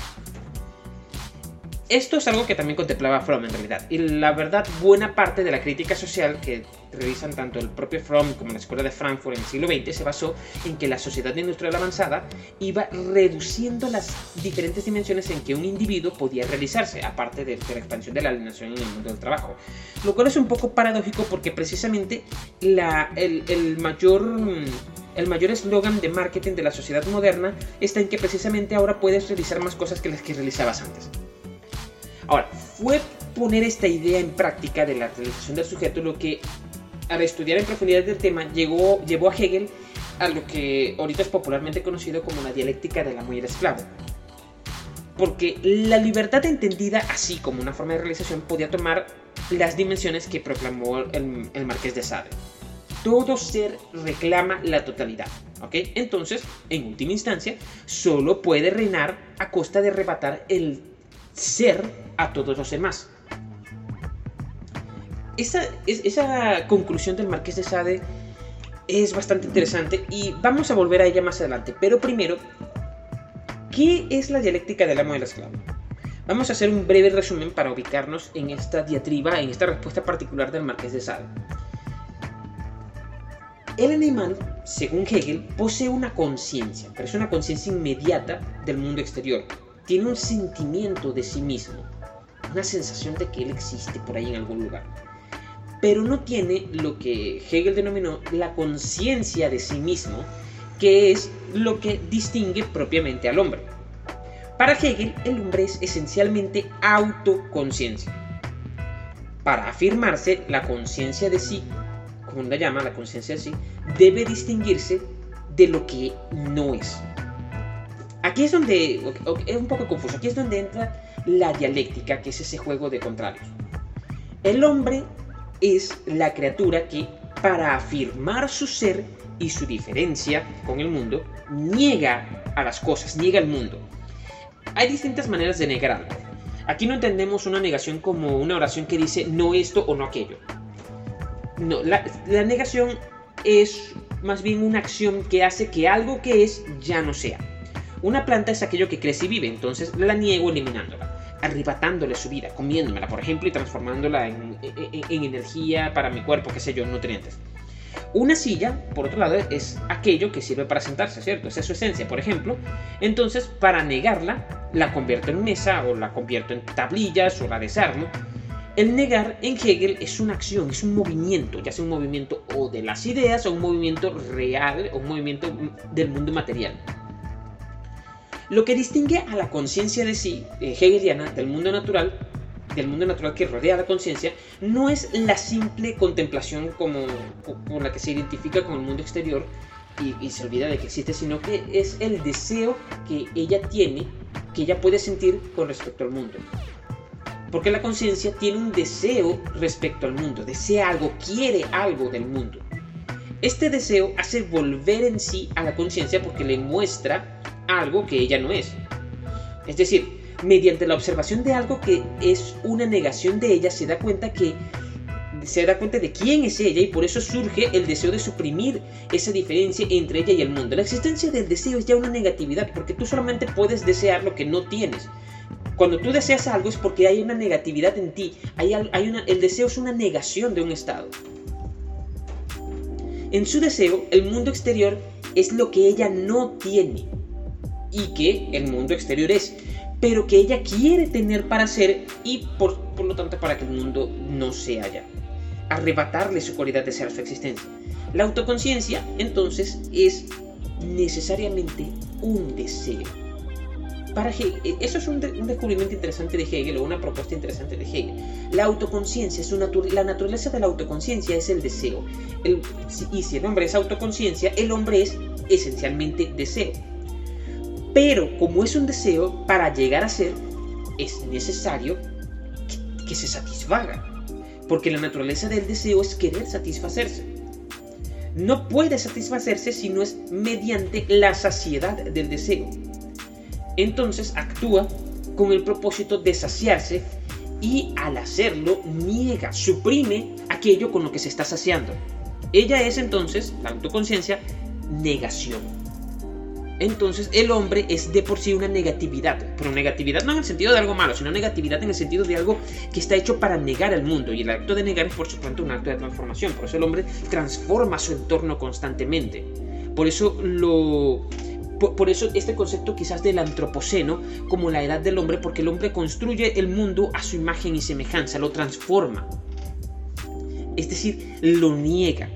Esto es algo que también contemplaba Fromm en realidad. Y la verdad, buena parte de la crítica social que realizan tanto el propio Fromm como la Escuela de Frankfurt en el siglo XX se basó en que la sociedad industrial avanzada iba reduciendo las diferentes dimensiones en que un individuo podía realizarse, aparte de, la expansión de la alienación en el mundo del trabajo. Lo cual es un poco paradójico porque precisamente la, el, el mayor el mayor eslogan de marketing de la sociedad moderna está en que precisamente ahora puedes realizar más cosas que las que realizabas antes. Ahora, fue poner esta idea en práctica de la realización del sujeto lo que al estudiar en profundidad del tema llegó, llevó a Hegel a lo que ahorita es popularmente conocido como la dialéctica del amo y el esclavo. Porque la libertad entendida así como una forma de realización podía tomar las dimensiones que proclamó el, el marqués de Sade. Todo ser reclama la totalidad. ¿ok? Entonces, en última instancia, solo puede reinar a costa de arrebatar el ser a todos los demás. Esa, esa conclusión del Marqués de Sade es bastante interesante y vamos a volver a ella más adelante. Pero primero, ¿qué es la dialéctica del amo y el esclavo? Vamos a hacer un breve resumen para ubicarnos en esta diatriba, en esta respuesta particular del Marqués de Sade. El animal, según Hegel, posee una conciencia, pero es una conciencia inmediata del mundo exterior. Tiene un sentimiento de sí mismo, una sensación de que él existe por ahí en algún lugar. Pero no tiene lo que Hegel denominó la conciencia de sí mismo, que es lo que distingue propiamente al hombre. Para Hegel, el hombre es esencialmente autoconciencia. Para afirmarse, la conciencia de sí como la llama, la conciencia así, debe distinguirse de lo que no es. Aquí es donde, es un poco confuso, aquí es donde entra la dialéctica, que es ese juego de contrarios. El hombre es la criatura que, para afirmar su ser y su diferencia con el mundo, niega a las cosas, niega al mundo. Hay distintas maneras de negar. Aquí no entendemos una negación como una oración que dice no esto o no aquello. La, negación es más bien una acción que hace que algo que es ya no sea. Una planta es aquello que crece y vive, entonces la niego eliminándola, arrebatándole su vida, comiéndomela, por ejemplo, y transformándola en, energía para mi cuerpo, qué sé yo, nutrientes. Una silla, por otro lado, es aquello que sirve para sentarse, ¿cierto? Esa es su esencia, por ejemplo. Entonces, para negarla, la convierto en mesa o la convierto en tablillas o la desarmo el negar en Hegel es una acción, es un movimiento, ya sea un movimiento o de las ideas o un movimiento real o un movimiento del mundo material. Lo que distingue a la conciencia de sí, hegeliana, del mundo natural, del mundo natural que rodea a la conciencia, no es la simple contemplación como, con la que se identifica con el mundo exterior y se olvida de que existe, sino que es el deseo que ella tiene, que ella puede sentir con respecto al mundo. Porque la conciencia tiene un deseo respecto al mundo, desea algo, quiere algo del mundo. Este deseo hace volver en sí a la conciencia porque le muestra algo que ella no es. Es decir, mediante la observación de algo que es una negación de ella, se da cuenta que se da cuenta de quién es ella y por eso surge el deseo de suprimir esa diferencia entre ella y el mundo. La existencia del deseo es ya una negatividad porque tú solamente puedes desear lo que no tienes. Cuando tú deseas algo es porque hay una negatividad en ti. Hay, el deseo es una negación de un estado. En su deseo, el mundo exterior es lo que ella no tiene y que el mundo exterior es, pero que ella quiere tener para ser y por, lo tanto para que el mundo no sea ya. Arrebatarle su cualidad de ser su existencia. La autoconciencia, entonces, es necesariamente un deseo e, eso es un, descubrimiento interesante de Hegel o una propuesta interesante de Hegel. La autoconciencia, es la naturaleza de la autoconciencia es el deseo. y si el hombre es autoconciencia, el hombre es esencialmente deseo. Pero como es un deseo, para llegar a ser, es necesario que se satisfaga. Porque la naturaleza del deseo es querer satisfacerse. No puede satisfacerse si no es mediante la saciedad del deseo entonces actúa con el propósito de saciarse y al hacerlo niega, suprime aquello con lo que se está saciando. Ella es entonces, la autoconciencia, negación. Entonces el hombre es de por sí una negatividad, pero negatividad no en el sentido de algo malo, sino negatividad en el sentido de algo que está hecho para negar al mundo. Y el acto de negar es por supuesto un acto de transformación, por eso el hombre transforma su entorno constantemente. Por eso lo, por, eso este concepto quizás del antropoceno como la edad del hombre, porque el hombre construye el mundo a su imagen y semejanza, lo transforma. Es decir, lo niega.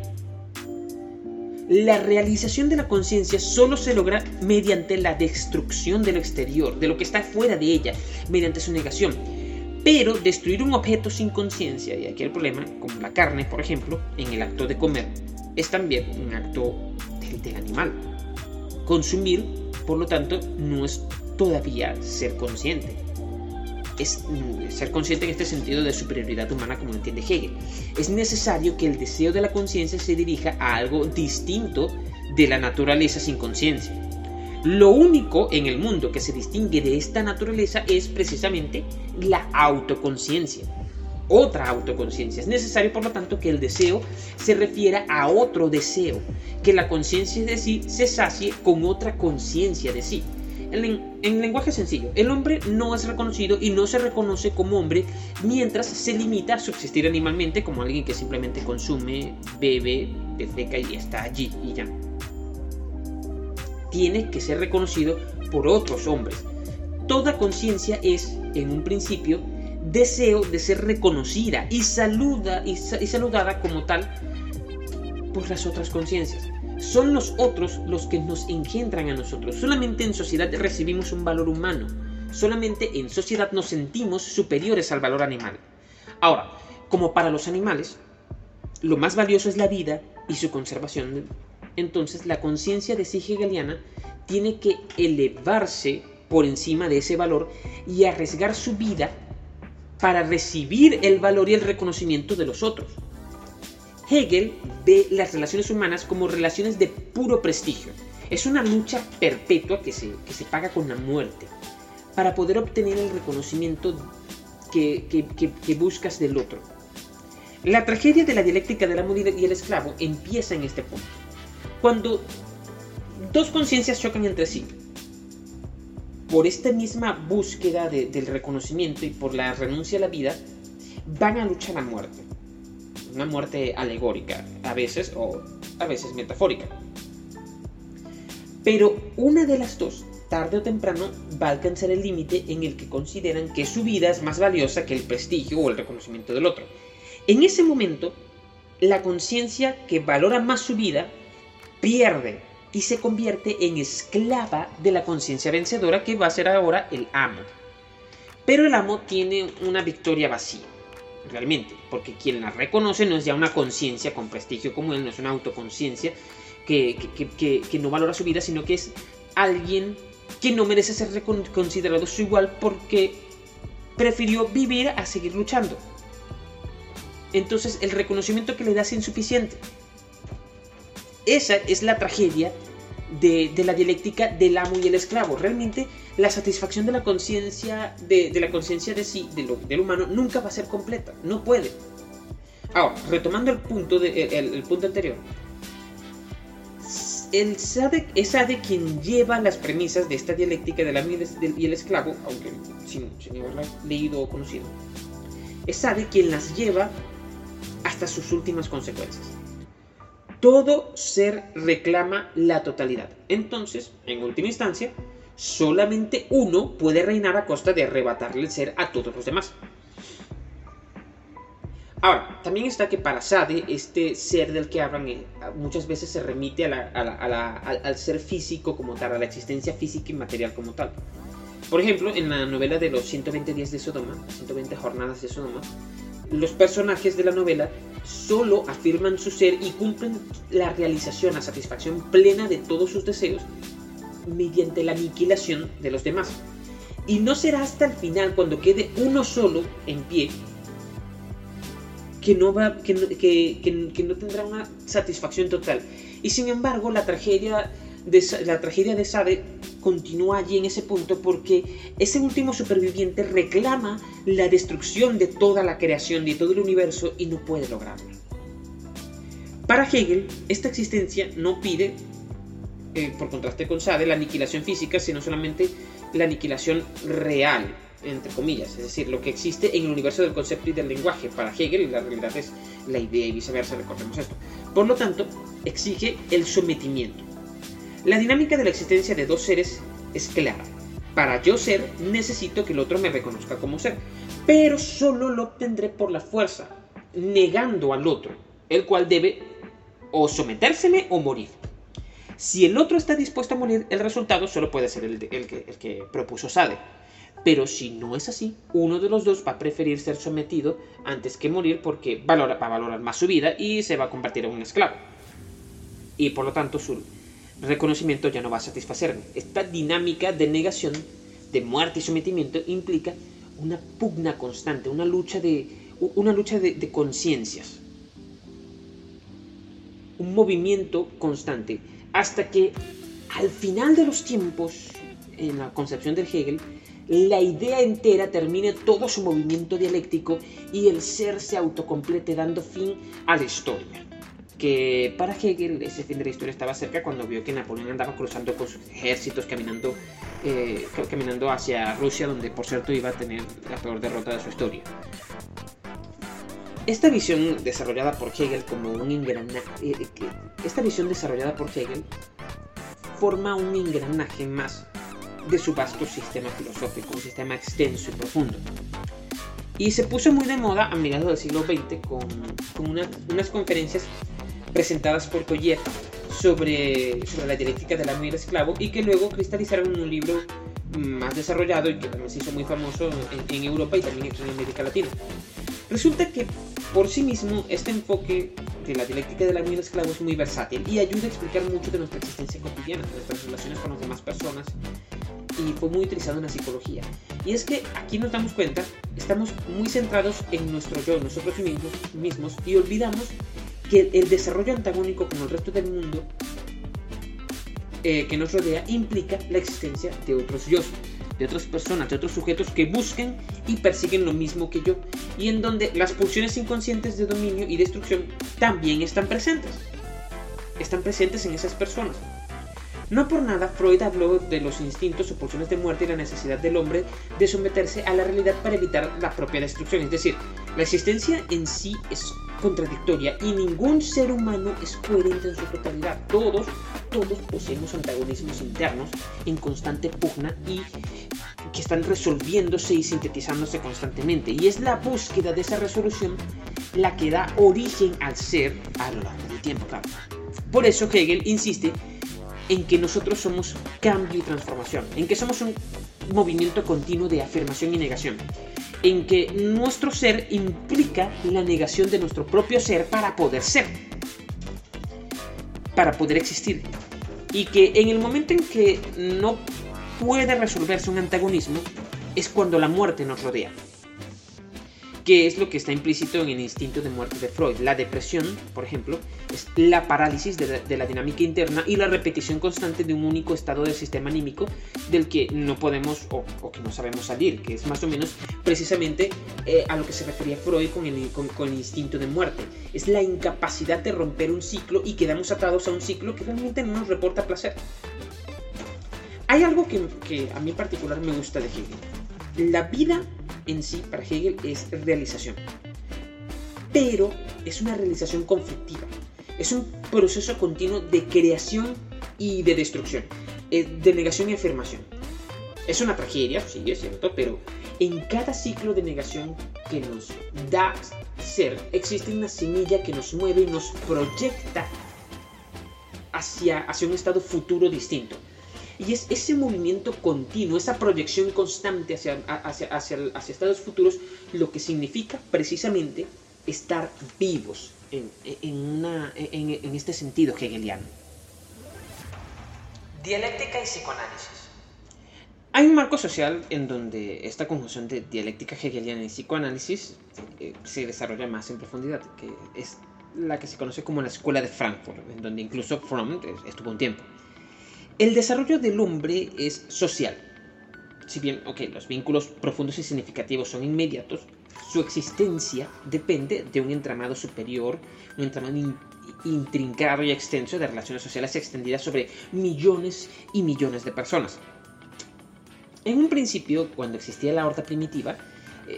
La realización de la conciencia solo se logra mediante la destrucción de lo exterior, de lo que está fuera de ella, mediante su negación. Pero destruir un objeto sin conciencia, y aquí el problema, como la carne, por ejemplo, en el acto de comer, es también un acto del animal. Consumir, por lo tanto, no es todavía ser consciente. Es mm, ser consciente en este sentido de superioridad humana como entiende Hegel. Es necesario que el deseo de la conciencia se dirija a algo distinto de la naturaleza sin conciencia. Lo único en el mundo que se distingue de esta naturaleza es precisamente la autoconciencia otra autoconciencia. Es necesario, por lo tanto, que el deseo se refiera a otro deseo, que la conciencia de sí se sacie con otra conciencia de sí. En, lenguaje sencillo, el hombre no es reconocido y no se reconoce como hombre mientras se limita a subsistir animalmente como alguien que simplemente consume, bebe, defeca y está allí y ya. Tiene que ser reconocido por otros hombres. Toda conciencia es, en un principio, deseo de ser reconocida y, saluda, y saludada como tal por las otras conciencias. Son los otros los que nos engendran a nosotros. Solamente en sociedad recibimos un valor humano. Solamente en sociedad nos sentimos superiores al valor animal. Ahora, como para los animales, lo más valioso es la vida y su conservación. Entonces, la conciencia de sí hegeliana tiene que elevarse por encima de ese valor y arriesgar su vida para recibir el valor y el reconocimiento de los otros. Hegel ve las relaciones humanas como relaciones de puro prestigio. Es una lucha perpetua que se, se paga con la muerte para poder obtener el reconocimiento que, que, buscas del otro. La tragedia de la dialéctica del amo y el esclavo empieza en este punto. Cuando dos conciencias chocan entre sí, por esta misma búsqueda del reconocimiento y por la renuncia a la vida, van a luchar a muerte una muerte alegórica, a veces, o a veces metafórica. Pero una de las dos, tarde o temprano, va a alcanzar el límite en el que consideran que su vida es más valiosa que el prestigio o el reconocimiento del otro. En ese momento, la conciencia que valora más su vida pierde y se convierte en esclava de la conciencia vencedora que va a ser ahora el amo. Pero el amo tiene una victoria vacía realmente, porque quien la reconoce no es ya una conciencia con prestigio como él, no es una autoconciencia que, que, no valora su vida, sino que es alguien que no merece ser considerado su igual porque prefirió vivir a seguir luchando. Entonces el reconocimiento que le da es insuficiente. Esa es la tragedia de, la dialéctica del amo y el esclavo. Realmente la satisfacción de la conciencia de, la conciencia de sí, de lo, del humano, nunca va a ser completa. No puede. Ahora, retomando el punto, el, punto anterior. El Sade, es Sade quien lleva las premisas de esta dialéctica del amo y el esclavo, aunque sin, sin leído o conocido. Es Sade quien las lleva hasta sus últimas consecuencias. Todo ser reclama la totalidad. Entonces, en última instancia, solamente uno puede reinar a costa de arrebatarle el ser a todos los demás. Ahora, también está que para Sade, este ser del que hablan eh, muchas veces se remite al ser físico como tal, a la existencia física y material como tal. Por ejemplo, en la novela de los 120 días de Sodoma, 120 jornadas de Sodoma, los personajes de la novela solo afirman su ser y cumplen la realización, la satisfacción plena de todos sus deseos mediante la aniquilación de los demás. Y no será hasta el final, cuando quede uno solo en pie, que no, va, que, que no tendrá una satisfacción total. Y sin embargo, la tragedia la tragedia de Sade continúa allí en ese punto porque ese último superviviente reclama la destrucción de toda la creación, de todo el universo y no puede lograrlo. Para Hegel, esta existencia no pide, eh, por contraste con Sade, la aniquilación física, sino solamente la aniquilación real, entre comillas, es decir, lo que existe en el universo del concepto y del lenguaje. Para Hegel la realidad es la idea y viceversa, recordemos esto. Por lo tanto, exige el sometimiento. La dinámica de la existencia de dos seres es clara. Para yo ser, necesito que el otro me reconozca como ser, pero solo lo obtendré por la fuerza, negando al otro, el cual debe o sometérseme o morir. Si el otro está dispuesto a morir, el resultado solo puede ser el, que, propuso Sade. Pero si no es así, uno de los dos va a preferir ser sometido antes que morir porque valora, va a valorar más su vida y se va a convertir en un esclavo. Y por lo tanto su, reconocimiento ya no va a satisfacerme. Esta dinámica de negación, de muerte y sometimiento implica una pugna constante, una lucha de, una lucha de, conciencias, un movimiento constante, hasta que al final de los tiempos, en la concepción del Hegel, la idea entera termine todo su movimiento dialéctico y el ser se autocomplete dando fin a la historia que para Hegel ese fin de la historia estaba cerca cuando vio que Napoleón andaba cruzando con sus ejércitos, caminando, eh, caminando hacia Rusia, donde por cierto iba a tener la peor derrota de su historia. Esta visión desarrollada por Hegel como un engranaje, eh, esta visión desarrollada por Hegel forma un engranaje más de su vasto sistema filosófico, un sistema extenso y profundo. Y se puso muy de moda a mediados del siglo XX con, con unas conferencias presentadas por Collier sobre, sobre la dialéctica del amo y el esclavo y que luego cristalizaron en un libro más desarrollado y que también se hizo muy famoso en, en Europa y también en América Latina. Resulta que por sí mismo este enfoque de la dialéctica amo y el esclavo es muy versátil y ayuda a explicar mucho de nuestra existencia cotidiana, de nuestras relaciones con las demás personas y fue muy utilizado en la psicología. Y es que aquí nos damos cuenta, estamos muy centrados en nuestro yo, nosotros mismos, mismos y olvidamos que el desarrollo antagónico con el resto del mundo eh, que nos rodea implica la existencia de otros yo, de otras personas, de otros sujetos que busquen y persiguen lo mismo que yo, y en donde las pulsiones inconscientes de dominio y destrucción también están presentes. Están presentes en esas personas. No por nada Freud habló de los instintos o pulsiones de muerte y la necesidad del hombre de someterse a la realidad para evitar la propia destrucción. Es decir, la existencia en sí es contradictoria y ningún ser humano es coherente en su totalidad. Todos, todos poseemos antagonismos internos en constante pugna y que están resolviéndose y sintetizándose constantemente. Y es la búsqueda de esa resolución la que da origen al ser a lo largo del tiempo, claro. Por eso Hegel insiste en que nosotros somos cambio y transformación, en que somos un movimiento continuo de afirmación y negación, en que nuestro ser implica la negación de nuestro propio ser para poder ser, para poder existir, y que en el momento en que no puede resolverse un antagonismo es cuando la muerte nos rodea que es lo que está implícito en el instinto de muerte de Freud. La depresión, por ejemplo, es la parálisis de la, dinámica interna y la repetición constante de un único estado del sistema anímico del que no podemos o, que no sabemos salir, que es más o menos precisamente eh, a lo que se refería Freud con el, con, el instinto de muerte. Es la incapacidad de romper un ciclo y quedamos atados a un ciclo que realmente no nos reporta placer. Hay algo que, que a mí en particular me gusta de Hegel. La vida en sí para Hegel es realización. Pero es una realización conflictiva. Es un proceso continuo de creación y de destrucción, eh, de negación y afirmación. Es una tragedia, sí, es cierto, pero en cada ciclo de negación que nos da ser, existe una semilla que nos mueve y nos proyecta hacia, hacia un estado futuro distinto. Y es ese movimiento continuo, esa proyección constante hacia, hacia, hacia, estados futuros, lo que significa precisamente estar vivos en, en, este sentido hegeliano. Dialéctica y psicoanálisis. Hay un marco social en donde esta conjunción de dialéctica hegeliana y psicoanálisis eh, se desarrolla más en profundidad, que es la que se conoce como la Escuela de Frankfurt, en donde incluso Fromm estuvo un tiempo. El desarrollo del hombre es social. Si bien, los vínculos profundos y significativos son inmediatos, su existencia depende de un entramado superior, un entramado intrincado y extenso de relaciones sociales extendidas sobre millones y millones de personas. En un principio, cuando existía la horta primitiva,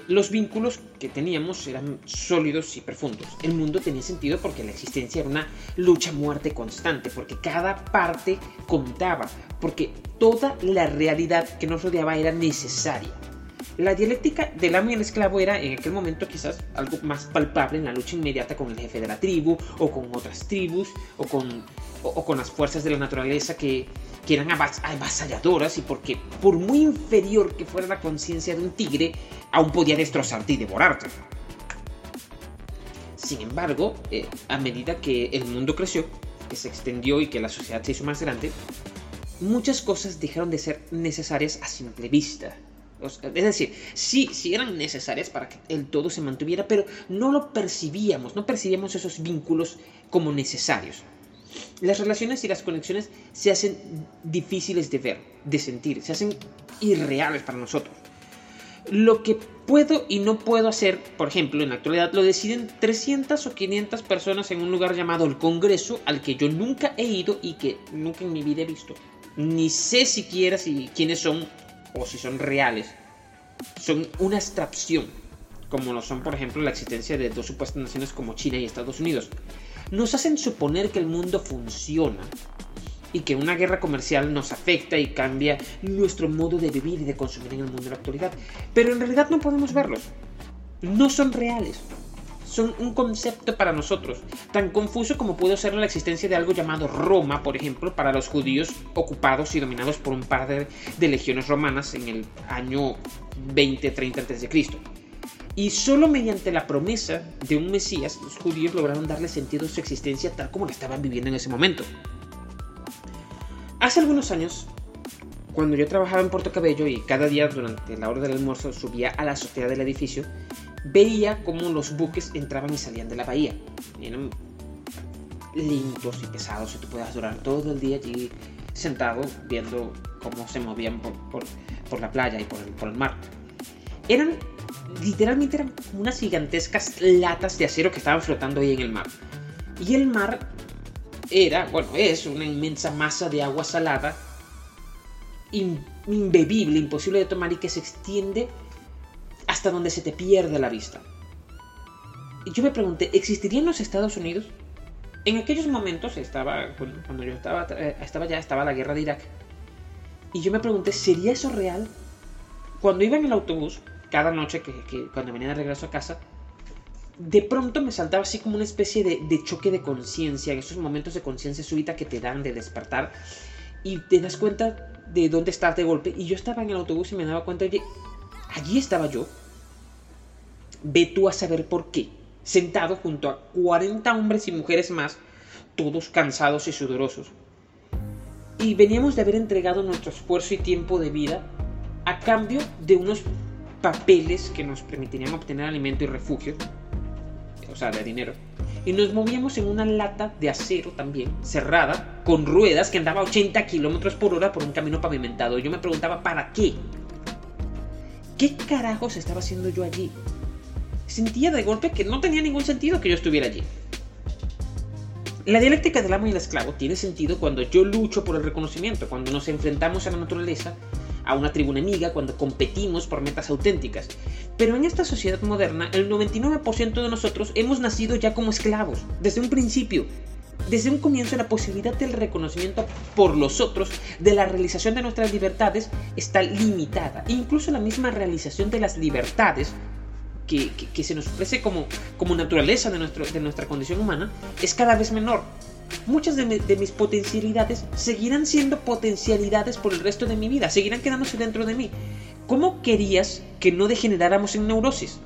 los vínculos que teníamos eran sólidos y profundos. El mundo tenía sentido porque la existencia era una lucha-muerte constante, porque cada parte contaba, porque toda la realidad que nos rodeaba era necesaria. La dialéctica del amo y el esclavo era en aquel momento quizás algo más palpable en la lucha inmediata con el jefe de la tribu, o con otras tribus, o con, o con las fuerzas de la naturaleza que, que eran avasalladoras y porque por muy inferior que fuera la conciencia de un tigre, aún podía destrozarte y devorarte. Sin embargo, eh, a medida que el mundo creció, que se extendió y que la sociedad se hizo más grande, muchas cosas dejaron de ser necesarias a simple vista. Es decir, sí, sí eran necesarias para que el todo se mantuviera, pero no lo percibíamos, no percibíamos esos vínculos como necesarios. Las relaciones y las conexiones se hacen difíciles de ver, de sentir, se hacen irreales para nosotros. Lo que puedo y no puedo hacer, por ejemplo, en la actualidad lo deciden 300 o 500 personas en un lugar llamado el Congreso, al que yo nunca he ido y que nunca en mi vida he visto. Ni sé siquiera si quiénes son o si son reales. Son una abstracción, como lo son, por ejemplo, la existencia de dos supuestas naciones como China y Estados Unidos. Nos hacen suponer que el mundo funciona y que una guerra comercial nos afecta y cambia nuestro modo de vivir y de consumir en el mundo de la actualidad. Pero en realidad no podemos verlos. No son reales. Son un concepto para nosotros, tan confuso como puede ser la existencia de algo llamado Roma, por ejemplo, para los judíos ocupados y dominados por un par de, de legiones romanas en el año 20-30 a.C. Y solo mediante la promesa de un Mesías, los judíos lograron darle sentido a su existencia tal como la estaban viviendo en ese momento. Hace algunos años, cuando yo trabajaba en Puerto Cabello y cada día durante la hora del almuerzo subía a la azotea del edificio, veía cómo los buques entraban y salían de la bahía. Eran lentos y pesados y tú podías durar todo el día allí sentado viendo cómo se movían por, la playa y por el, por el mar. Eran, literalmente eran unas gigantescas latas de acero que estaban flotando ahí en el mar. Y el mar era, bueno, es una inmensa masa de agua salada, imbebible, imposible de tomar y que se extiende hasta donde se te pierde la vista. Y yo me pregunté, ¿existiría en los Estados Unidos? En aquellos momentos estaba, cuando yo estaba, eh, estaba ya, estaba la guerra de Irak. Y yo me pregunté, ¿sería eso real? Cuando iba en el autobús, cada noche que, cuando venía de regreso a casa, de pronto me saltaba así como una especie de, choque de conciencia, en esos momentos de conciencia súbita que te dan de despertar y te das cuenta de dónde estás de golpe. Y yo estaba en el autobús y me daba cuenta, oye, allí estaba yo. Ve tú a saber por qué. Sentado junto a 40 hombres y mujeres más, todos cansados y sudorosos. Y veníamos de haber entregado nuestro esfuerzo y tiempo de vida a cambio de unos papeles que nos permitirían obtener alimento y refugio o sea, de dinero. Y nos movíamos en una lata de acero también, cerrada, con ruedas que andaba a 80 kilómetros por hora por un camino pavimentado. Yo me preguntaba, ¿para qué? ¿Qué carajos estaba haciendo yo allí? Sentía de golpe que no tenía ningún sentido que yo estuviera allí. La dialéctica del amo y el esclavo tiene sentido cuando yo lucho por el reconocimiento, cuando nos enfrentamos a la naturaleza a una tribu enemiga cuando competimos por metas auténticas. Pero en esta sociedad moderna, el 99% de nosotros hemos nacido ya como esclavos, desde un principio. Desde un comienzo la posibilidad del reconocimiento por los otros, de la realización de nuestras libertades, está limitada. incluso la misma realización de las libertades que, se nos ofrece como, como naturaleza de, nuestro, de nuestra condición humana es cada vez menor muchas de, mis potencialidades seguirán siendo potencialidades por el resto de mi vida, seguirán quedándose dentro de mí. ¿Cómo querías que no degeneráramos en neurosis?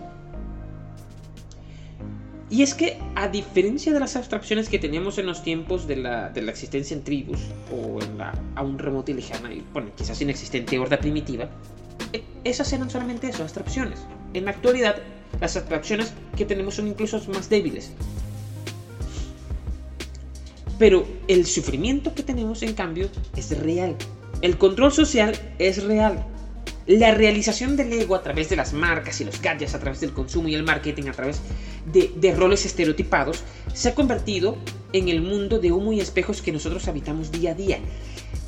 Y es que, a diferencia de las abstracciones que teníamos en los tiempos de la, existencia en tribus, o en la aún remota y lejana, y bueno, quizás inexistente horda primitiva, e, esas eran solamente eso, abstracciones. En la actualidad, las abstracciones que tenemos son incluso más débiles. Pero el sufrimiento que tenemos, en cambio, es real. El control social es real. La realización del ego a través de las marcas y los gadgets, a través del consumo y el marketing, a través de, roles estereotipados, se ha convertido en el mundo de humo y espejos que nosotros habitamos día a día.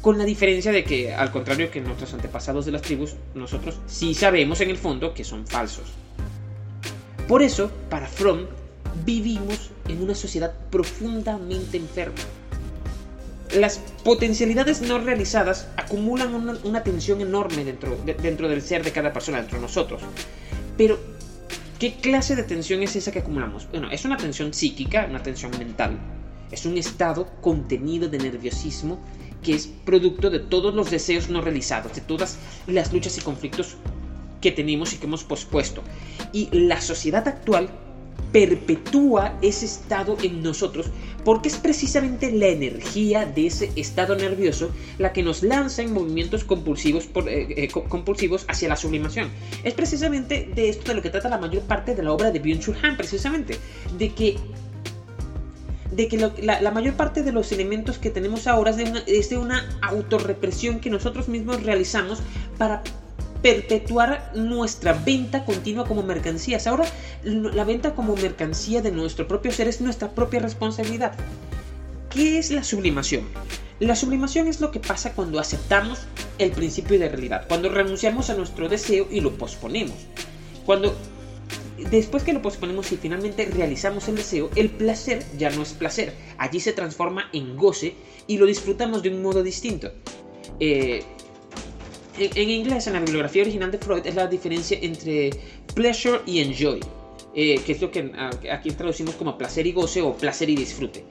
Con la diferencia de que, al contrario que nuestros antepasados de las tribus, nosotros sí sabemos en el fondo que son falsos. Por eso, para Fromm, vivimos en una sociedad profundamente enferma. Las potencialidades no realizadas acumulan una, tensión enorme dentro, dentro del ser de cada persona, dentro de nosotros. Pero, ¿qué clase de tensión es esa que acumulamos? Bueno, es una tensión psíquica, una tensión mental. Es un estado contenido de nerviosismo que es producto de todos los deseos no realizados, de todas las luchas y conflictos que tenemos y que hemos pospuesto. Y la sociedad actual perpetúa ese estado en nosotros porque es precisamente la energía de ese estado nervioso la que nos lanza en movimientos compulsivos, eh, eh, hacia la sublimación. Es precisamente de esto de lo que trata la mayor parte de la obra de Byung-Chul precisamente, de que de que la, mayor parte de los elementos que tenemos ahora es de, una, es de una autorrepresión que nosotros mismos realizamos para perpetuar nuestra venta continua como mercancías. Ahora la venta como mercancía de nuestro propio ser es nuestra propia responsabilidad. ¿Qué es la sublimación? La sublimación es lo que pasa cuando aceptamos el principio de realidad, cuando renunciamos a nuestro deseo y lo posponemos. Cuando después que lo posponemos y finalmente realizamos el deseo, el placer ya no es placer. Allí se transforma en goce y lo disfrutamos de un modo distinto. Eh, en, inglés, en la bibliografía original de Freud, es la diferencia entre pleasure y enjoy, eh, que es lo que aquí traducimos como placer y goce o placer y disfrute.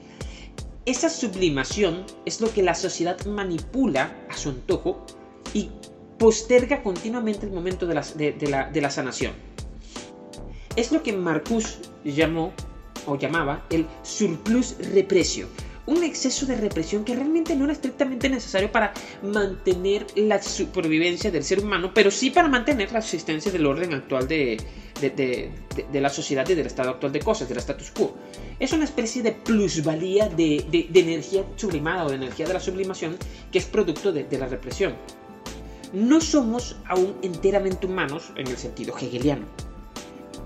Esa sublimación es lo que la sociedad manipula a su antojo y posterga continuamente el momento de la, de la sanación. Es lo que Marcus llamó o llamaba el surplus represio, un exceso de represión que realmente no era estrictamente necesario para mantener la supervivencia del ser humano, pero sí para mantener la existencia del orden actual de, la sociedad y del estado actual de cosas, del status quo. Es una especie de plusvalía de, energía sublimada o de energía de la sublimación que es producto de la represión. No somos aún enteramente humanos en el sentido hegeliano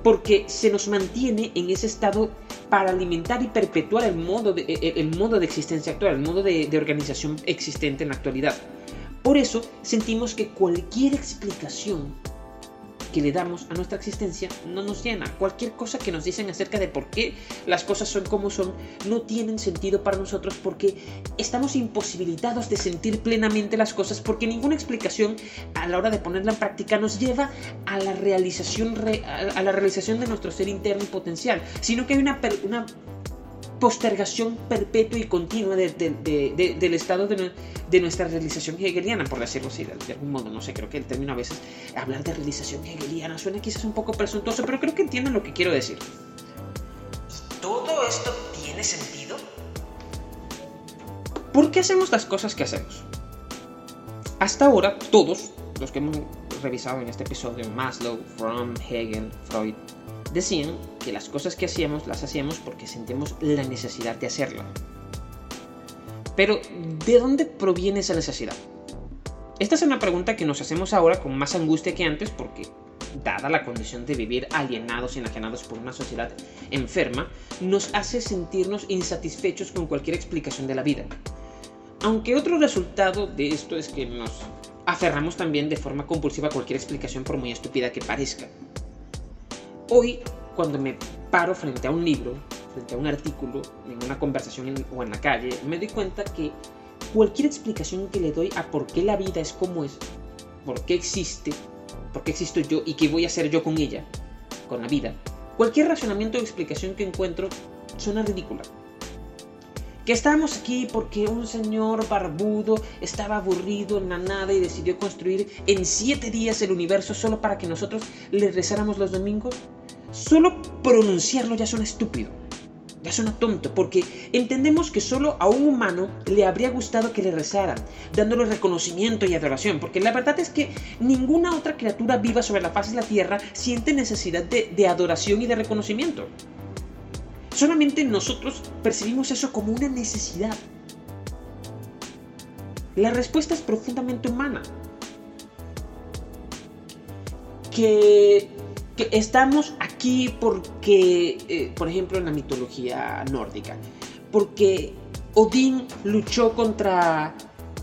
porque se nos mantiene en ese estado para alimentar y perpetuar el modo de, el modo de existencia actual, el modo de organización existente en la actualidad. Por eso sentimos que cualquier explicación que le damos a nuestra existencia no nos llena. Cualquier cosa que nos dicen acerca de por qué las cosas son como son no tienen sentido para nosotros porque estamos imposibilitados de sentir plenamente las cosas porque ninguna explicación a la hora de ponerla en práctica nos lleva a la realización, a la realización de nuestro ser interno y potencial, sino que hay una, una postergación perpetua y continua del estado de, nuestra realización hegeliana, por decirlo así, de, algún modo. No sé, creo que el término a veces, hablar de realización hegeliana, suena quizás un poco presuntuoso, pero creo que entienden lo que quiero decir. ¿Todo esto tiene sentido? ¿Por qué hacemos las cosas que hacemos? Hasta ahora, todos los que hemos revisado en este episodio, Maslow, Fromm, Hegel, Freud, decían que las cosas que hacíamos las hacíamos porque sentimos la necesidad de hacerlo. Pero, ¿de dónde proviene esa necesidad? Esta es una pregunta que nos hacemos ahora con más angustia que antes porque, dada la condición de vivir alienados y enajenados por una sociedad enferma, nos hace sentirnos insatisfechos con cualquier explicación de la vida. Aunque otro resultado de esto es que nos aferramos también de forma compulsiva a cualquier explicación por muy estúpida que parezca. Hoy, cuando me paro frente a un libro, frente a un artículo, en una conversación o en la calle, me doy cuenta que cualquier explicación que le doy a por qué la vida es como es, por qué existe, por qué existo yo y qué voy a hacer yo con ella, con la vida, cualquier razonamiento o explicación que encuentro suena ridícula que estábamos aquí porque un señor barbudo estaba aburrido en la nada y decidió construir en siete días el universo solo para que nosotros le rezáramos los domingos. Solo pronunciarlo ya suena estúpido, ya suena tonto, porque entendemos que solo a un humano le habría gustado que le rezaran, dándole reconocimiento y adoración, porque la verdad es que ninguna otra criatura viva sobre la faz de la tierra siente necesidad de, de adoración y de reconocimiento. Solamente nosotros percibimos eso como una necesidad. La respuesta es profundamente humana. Que, estamos aquí porque, eh, por ejemplo, en la mitología nórdica, porque Odín luchó contra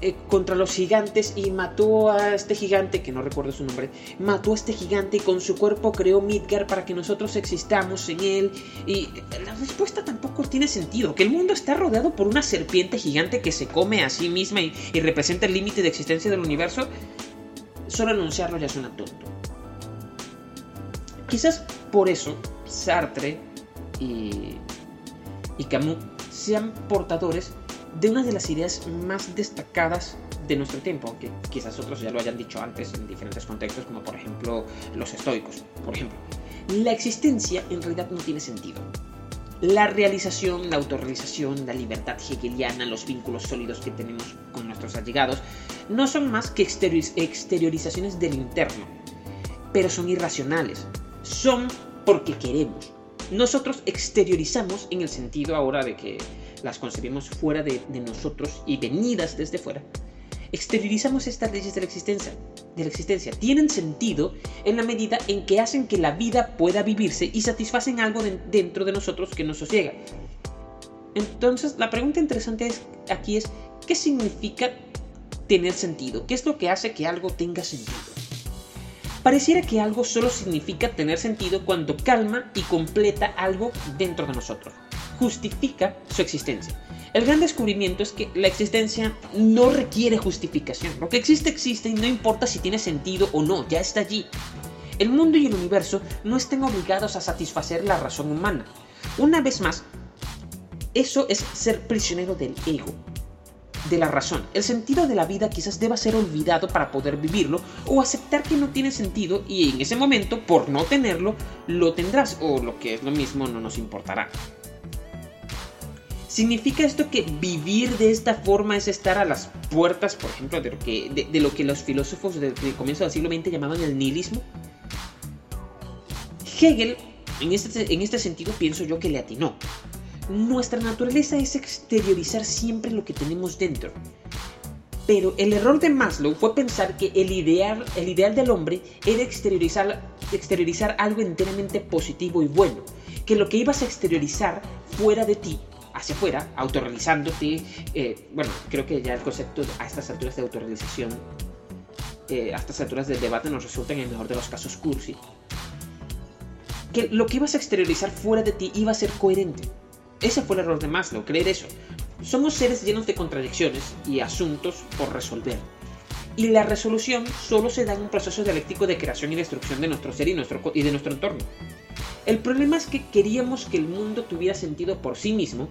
eh, contra los gigantes y mató a este gigante, que no recuerdo su nombre, mató a este gigante y con su cuerpo creó Midgar para que nosotros existamos en él. Y la respuesta tampoco tiene sentido, que el mundo está rodeado por una serpiente gigante que se come a sí misma y, representa el límite de existencia del universo, solo anunciarlo ya suena tonto. Quizás por eso Sartre y, y Camus sean portadores de una de las ideas más destacadas de nuestro tiempo, aunque quizás otros ya lo hayan dicho antes en diferentes contextos, como por ejemplo los estoicos. Por ejemplo, la existencia en realidad no tiene sentido. La realización, la autorrealización, la libertad hegeliana, los vínculos sólidos que tenemos con nuestros allegados, no son más que exteriorizaciones del interno, pero son irracionales. Son porque queremos. Nosotros exteriorizamos en el sentido ahora de que las concebimos fuera de, nosotros y venidas desde fuera, exteriorizamos estas leyes de la existencia. De la existencia. Tienen sentido en la medida en que hacen que la vida pueda vivirse y satisfacen algo dentro de nosotros que nos sosiega. Entonces, la pregunta interesante es, aquí es, ¿qué significa tener sentido? ¿Qué es lo que hace que algo tenga sentido? Pareciera que algo solo significa tener sentido cuando calma y completa algo dentro de nosotros. Justifica su existencia. El gran descubrimiento es que la existencia no requiere justificación. Lo que existe existe y no importa si tiene sentido o no, ya está allí. El mundo y el universo no están obligados a satisfacer la razón humana. Una vez más, eso es ser prisionero del ego, de la razón. El sentido de la vida quizás deba ser olvidado para poder vivirlo o aceptar que no tiene sentido y en ese momento, por no tenerlo, lo tendrás o lo que es lo mismo no nos importará. ¿Significa esto que vivir de esta forma es estar a las puertas, por ejemplo, de lo que, los filósofos del comienzo del siglo XX llamaban el nihilismo? Hegel, en este, en este sentido, pienso yo que le atinó. Nuestra naturaleza es exteriorizar siempre lo que tenemos dentro. Pero el error de Maslow fue pensar que el ideal, el ideal del hombre era exteriorizar, exteriorizar algo enteramente positivo y bueno. Que lo que ibas a exteriorizar fuera de ti, hacia afuera, autorrealizándote. Eh, bueno, creo que ya el concepto a estas alturas de autorrealización, eh, a estas alturas del debate, nos resulta en el mejor de los casos cursi. Que lo que ibas a exteriorizar fuera de ti iba a ser coherente ese fue el error de Maslow, creer eso. Somos seres llenos de contradicciones y asuntos por resolver. Y la resolución solo se da en un proceso dialéctico de creación y destrucción de nuestro ser y, de nuestro entorno. El problema es que queríamos que el mundo tuviera sentido por sí mismo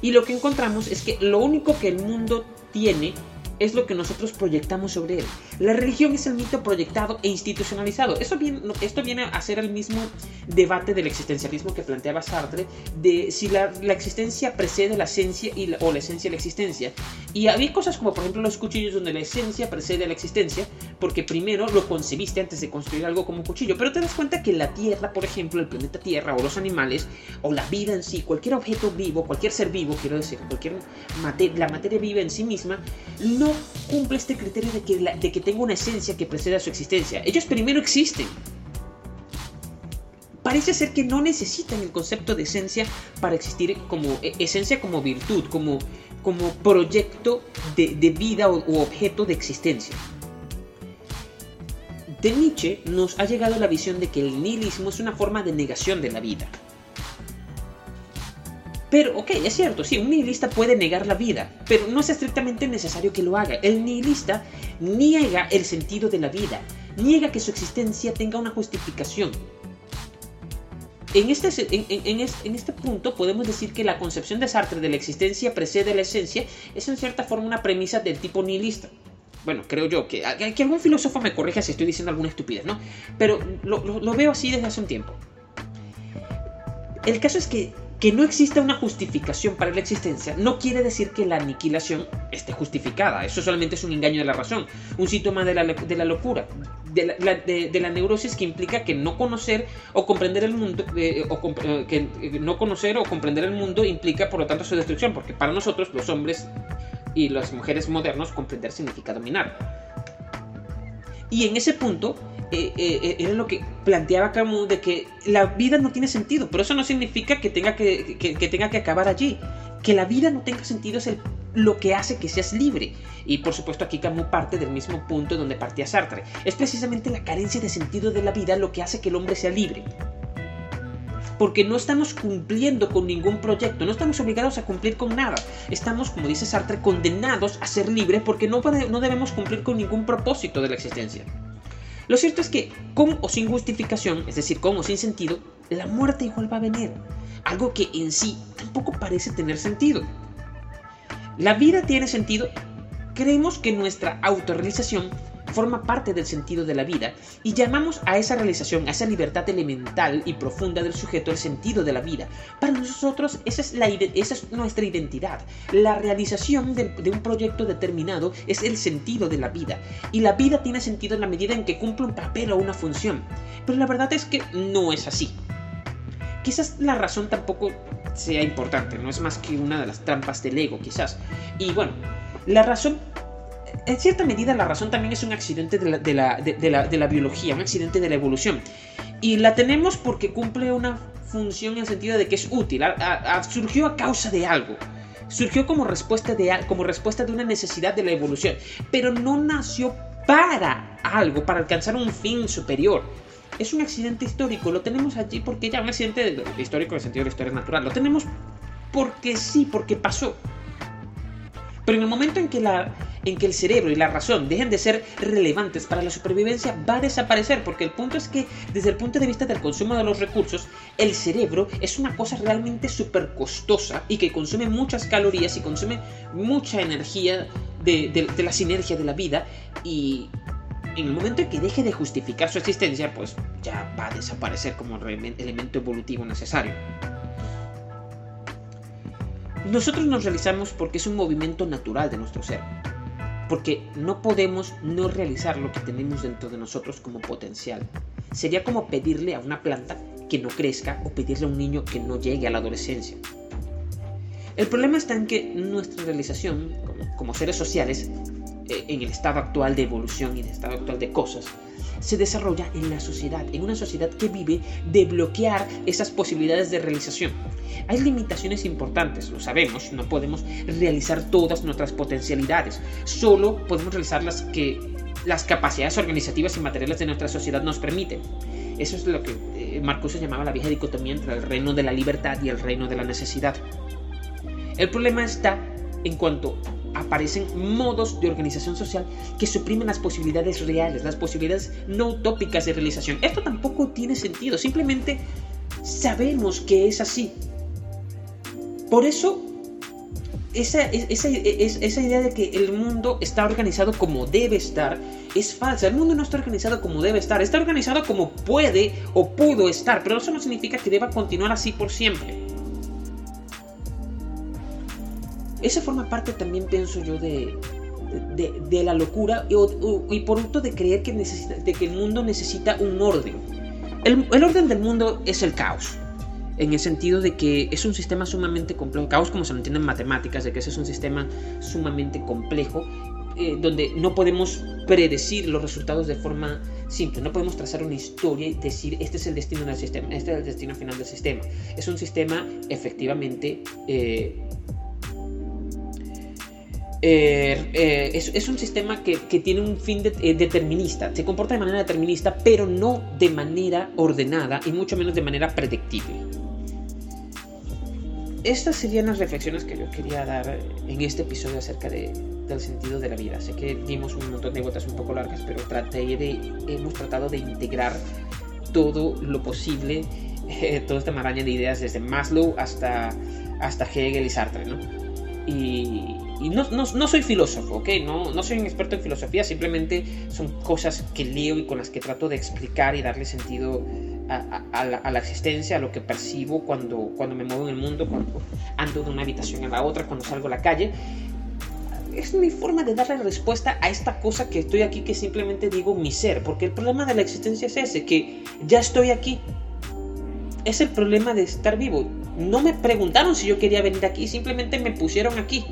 y lo que encontramos es que lo único que el mundo tiene es lo que nosotros proyectamos sobre él. La religión es el mito proyectado e institucionalizado. Esto viene, esto viene a ser el mismo debate del existencialismo que planteaba Sartre, de si la, existencia precede la esencia o la esencia de la existencia. Y había cosas como, por ejemplo, los cuchillos donde la esencia precede a la existencia, porque primero lo concebiste antes de construir algo como un cuchillo. Pero te das cuenta que la Tierra, por ejemplo, el planeta Tierra, o los animales, o la vida en sí, cualquier objeto vivo, cualquier ser vivo, quiero decir, cualquier la materia viva en sí misma, no cumple este criterio de que, de que tenga una esencia que preceda a su existencia. Ellos primero existen. Parece ser que no necesitan el concepto de esencia para existir como e, esencia como virtud, como, como proyecto de, vida o, objeto de existencia. De Nietzsche nos ha llegado la visión de que el nihilismo es una forma de negación de la vida. Pero, ok, es cierto, sí, un nihilista puede negar la vida, pero no es estrictamente necesario que lo haga. El nihilista niega el sentido de la vida, niega que su existencia tenga una justificación. En este, en, este punto podemos decir que la concepción de Sartre de la existencia precede la esencia es en cierta forma una premisa del tipo nihilista bueno, creo yo, que, que, algún filósofo me corrija si estoy diciendo alguna estupidez, ¿no? Pero lo, veo así desde hace un tiempo. El caso es que que no exista una justificación para la existencia no quiere decir que la aniquilación esté justificada. Eso solamente es un engaño de la razón, un síntoma de la, locura, de la, neurosis que implica que no conocer o comprender el mundo, eh, o eh, que eh, no conocer o comprender el mundo implica por lo tanto su destrucción, porque para nosotros los hombres y las mujeres modernos comprender significa dominar. Y en ese punto eh, eh, eh, era lo que planteaba Camus de que la vida no tiene sentido, pero eso no significa que tenga que, tenga que acabar allí. Que la vida no tenga sentido es lo que hace que seas libre. Y por supuesto aquí Camus parte del mismo punto donde partía Sartre. Es precisamente la carencia de sentido de la vida lo que hace que el hombre sea libre. Porque no estamos cumpliendo con ningún proyecto, no estamos obligados a cumplir con nada. Estamos, como dice Sartre, condenados a ser libres porque no, no debemos cumplir con ningún propósito de la existencia. Lo cierto es que, con o sin justificación, es decir, con o sin sentido, la muerte igual va a venir. Algo que en sí tampoco parece tener sentido. La vida tiene sentido. Creemos que nuestra autorrealización forma parte del sentido de la vida y llamamos a esa realización, a esa libertad elemental y profunda del sujeto el sentido de la vida. Para nosotros esa es, nuestra identidad. La realización de, un proyecto determinado es el sentido de la vida y la vida tiene sentido en la medida en que cumple un papel o una función. Pero la verdad es que no es así. Quizás la razón tampoco sea importante, no es más que una de las trampas del ego, quizás. Y bueno, la razón en cierta medida la razón también es un accidente de la, biología, un accidente de la evolución. Y la tenemos porque cumple una función en el sentido de que es útil, surgió a causa de algo. Surgió como respuesta, de, como respuesta de una necesidad de la evolución, pero no nació para algo, para alcanzar un fin superior. Es un accidente histórico, lo tenemos allí porque ya un accidente histórico en el sentido de la historia natural, lo tenemos porque sí, porque pasó. Pero en el momento en que, la, en que el cerebro y la razón dejen de ser relevantes para la supervivencia, va a desaparecer. Porque el punto es que, desde el punto de vista del consumo de los recursos, el cerebro es una cosa realmente súper costosa y que consume muchas calorías y consume mucha energía de, de la sinergia de la vida. Y en el momento en que deje de justificar su existencia, pues ya va a desaparecer como elemento evolutivo necesario. Nosotros nos realizamos porque es un movimiento natural de nuestro ser. Porque no podemos no realizar lo que tenemos dentro de nosotros como potencial. Sería como pedirle a una planta que no crezca o pedirle a un niño que no llegue a la adolescencia. El problema está en que nuestra realización como, seres sociales, eh, en el estado actual de evolución y en el estado actual de cosas, se desarrolla en la sociedad, en una sociedad que vive de bloquear esas posibilidades de realización. Hay limitaciones importantes, lo sabemos, no podemos realizar todas nuestras potencialidades, solo podemos realizar las que las capacidades organizativas y materiales de nuestra sociedad nos permiten. Eso es lo que eh, Marcuse llamaba la vieja dicotomía entre el reino de la libertad y el reino de la necesidad. El problema está en cuanto aparecen modos de organización social que suprimen las posibilidades reales, las posibilidades no utópicas de realización. Esto tampoco tiene sentido, simplemente sabemos que es así. Por eso, esa, esa, esa, idea de que el mundo está organizado como debe estar es falsa. El mundo no está organizado como debe estar, está organizado como puede o pudo estar, pero eso no significa que deba continuar así por siempre. Esa forma parte también, pienso yo, de, de, la locura y, por otro de creer que, necesita, de que el mundo necesita un orden. El, el, orden del mundo es el caos, en el sentido de que es un sistema sumamente complejo, caos como se lo entiende en matemáticas, de que ese es un sistema sumamente complejo, eh, donde no podemos predecir los resultados de forma simple, no podemos trazar una historia y decir este es el destino del sistema, este es el destino final del sistema. Es un sistema efectivamente... Eh, eh, eh, es, un sistema que, tiene un fin eh, determinista, se comporta de manera determinista, pero no de manera ordenada y mucho menos de manera predictible. Estas serían las reflexiones que yo quería dar en este episodio acerca del sentido de la vida. Sé que dimos un montón de gotas un poco largas, pero traté de, hemos tratado de integrar todo lo posible, toda esta maraña de ideas desde Maslow hasta, hasta Hegel y Sartre, ¿no? Y no, no, soy filósofo, ¿ok? No, no soy un experto en filosofía, simplemente son cosas que leo y con las que trato de explicar y darle sentido a, la, existencia, a lo que percibo cuando, cuando me muevo en el mundo, cuando ando de una habitación a la otra, cuando salgo a la calle. Es mi forma de darle respuesta a esta cosa que estoy aquí, que simplemente digo mi ser, porque el problema de la existencia es ese, que ya estoy aquí. Es el problema de estar vivo. No me preguntaron si yo quería venir aquí, simplemente me pusieron aquí.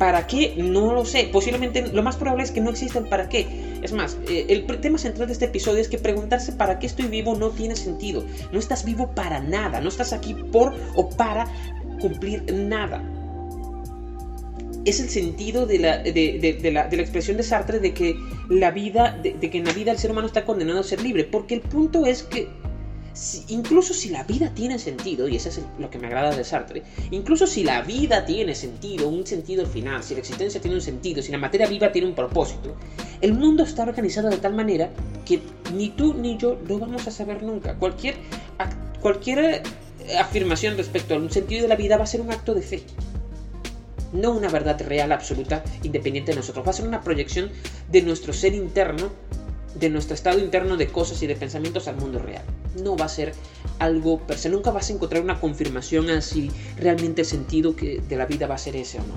¿Para qué? No lo sé. Posiblemente lo más probable es que no exista el para qué. Es más, eh, el tema central de este episodio es que preguntarse para qué estoy vivo no tiene sentido. No estás vivo para nada. No estás aquí por o para cumplir nada. Es el sentido de la, de, la, expresión de Sartre de que la vida, de que en la vida el ser humano está condenado a ser libre. Porque el punto es que incluso si la vida tiene sentido, y eso es lo que me agrada de Sartre, incluso si la vida tiene sentido, un sentido final, si la existencia tiene un sentido, si la materia viva tiene un propósito, el mundo está organizado de tal manera que ni tú ni yo lo vamos a saber nunca. Cualquier, cualquier eh, afirmación respecto a un sentido de la vida va a ser un acto de fe. No una verdad real, absoluta, independiente de nosotros. Va a ser una proyección de nuestro ser interno de nuestro estado interno de cosas y de pensamientos al mundo real. No va a ser algo per se, nunca vas a encontrar una confirmación a si realmente el sentido que de la vida va a ser ese o no.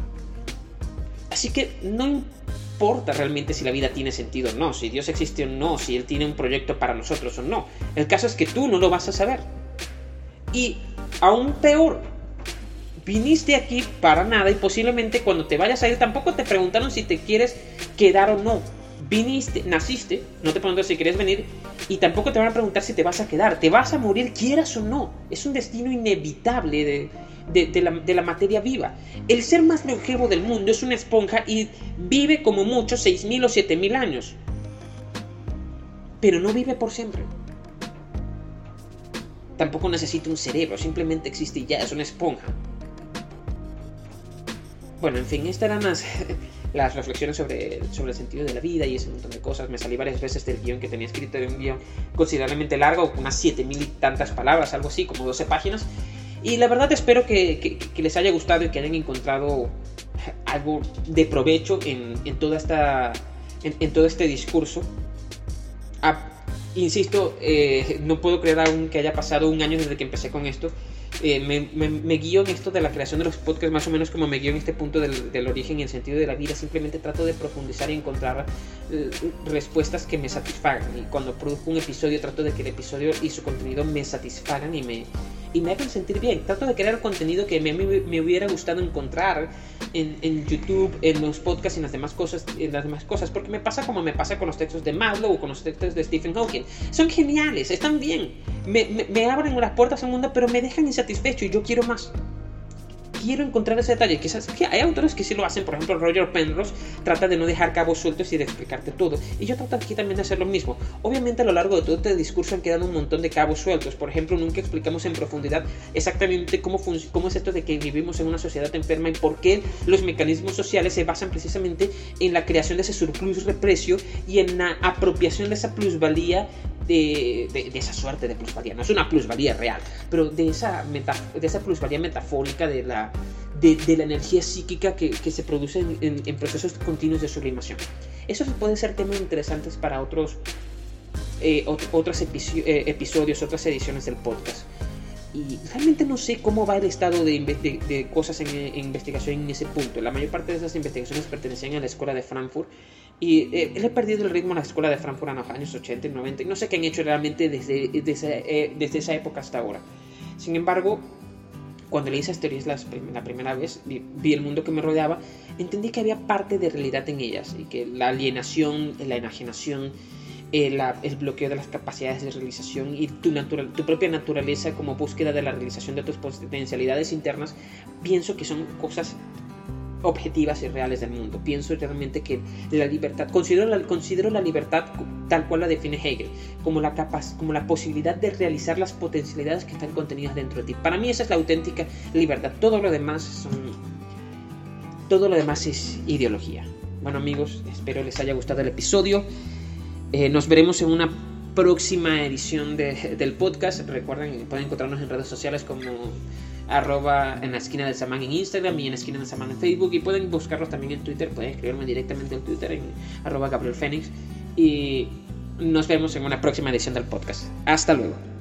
Así que no importa realmente si la vida tiene sentido o no, si Dios existe o no, si Él tiene un proyecto para nosotros o no. El caso es que tú no lo vas a saber. Y aún peor, viniste aquí para nada y posiblemente cuando te vayas a ir tampoco te preguntaron si te quieres quedar o no. Viniste, naciste, no te preguntan si quieres venir y tampoco te van a preguntar si te vas a quedar. Te vas a morir quieras o no. Es un destino inevitable de, la, de la materia viva. El ser más longevo del mundo es una esponja y vive como mucho 6.000 o 7.000 años. Pero no vive por siempre tampoco necesita un cerebro, simplemente existe y ya, es una esponja. Bueno, en fin, estas eran las, las reflexiones sobre, sobre el sentido de la vida y ese montón de cosas. Me salí varias veces del guion que tenía escrito, de un guion considerablemente largo, unas 7000 y tantas palabras, algo así, como 12 páginas. Y la verdad espero que, que, les haya gustado y que hayan encontrado algo de provecho en, en toda esta, en, en, todo este discurso. A, insisto, eh, no puedo creer aún que haya pasado un año desde que empecé con esto. Eh, me, guío en esto de la creación de los podcasts, más o menos como me guío en este punto del, origen y el sentido de la vida. Simplemente trato de profundizar y encontrar eh, respuestas que me satisfagan. Y cuando produzco un episodio, trato de que el episodio y su contenido me satisfagan y me, y me hagan sentir bien. Trato de crear contenido que me, me hubiera gustado encontrar en, YouTube, en los podcasts y en las demás cosas, en las demás cosas, porque me pasa como me pasa con los textos de Maslow o con los textos de Stephen Hawking. Son geniales, están bien, me, me, me abren las puertas al mundo, pero me dejan insatisfecho y yo quiero más quiero encontrar ese detalle. Quizás que hay autores que sí lo hacen, por ejemplo, Roger Penrose trata de no dejar cabos sueltos y de explicarte todo. Y yo trato aquí también de hacer lo mismo. Obviamente a lo largo de todo este discurso han quedado un montón de cabos sueltos. Por ejemplo, nunca explicamos en profundidad exactamente cómo, cómo es esto de que vivimos en una sociedad enferma y por qué los mecanismos sociales se basan precisamente en la creación de ese surplus de precio y en la apropiación de esa plusvalía de, esa suerte de plusvalía. No es una plusvalía real, pero de esa, de esa plusvalía metafórica de la, de, la energía psíquica que, se produce en, procesos continuos de sublimación. Eso puede ser temas interesantes para otros, eh, otros eh, episodios, otras ediciones del podcast. Y realmente no sé cómo va el estado de, de cosas en, en, investigación en ese punto. La mayor parte de esas investigaciones pertenecían a la escuela de Frankfurt y eh, he perdido el ritmo en la escuela de Frankfurt en los años 80 y 90 y no sé qué han hecho realmente desde, desde, eh, desde esa época hasta ahora. Sin embargo, cuando leí esas teorías la, la primera vez, vi, vi, el mundo que me rodeaba, entendí que había parte de realidad en ellas y que la alienación, la enajenación, el, eh, el bloqueo de las capacidades de realización y tu propia naturaleza como búsqueda de la realización de tus potencialidades internas, pienso que son cosas objetivas y reales del mundo. Pienso realmente que la libertad, considero la, considero la libertad tal cual la define Hegel, como la, capaz, como la posibilidad de realizar las potencialidades que están contenidas dentro de ti. Para mí esa es la auténtica libertad. Todo lo demás son... Todo lo demás es ideología. Bueno amigos, espero les haya gustado el episodio. Eh, nos veremos en una próxima edición de, del podcast. Recuerden, pueden encontrarnos en redes sociales como arroba en la esquina del Samán en Instagram y en la esquina del Samán en Facebook y pueden buscarlos también en Twitter, pueden escribirme directamente en Twitter en arroba Gabriel Fénix y nos vemos en una próxima edición del podcast. Hasta luego.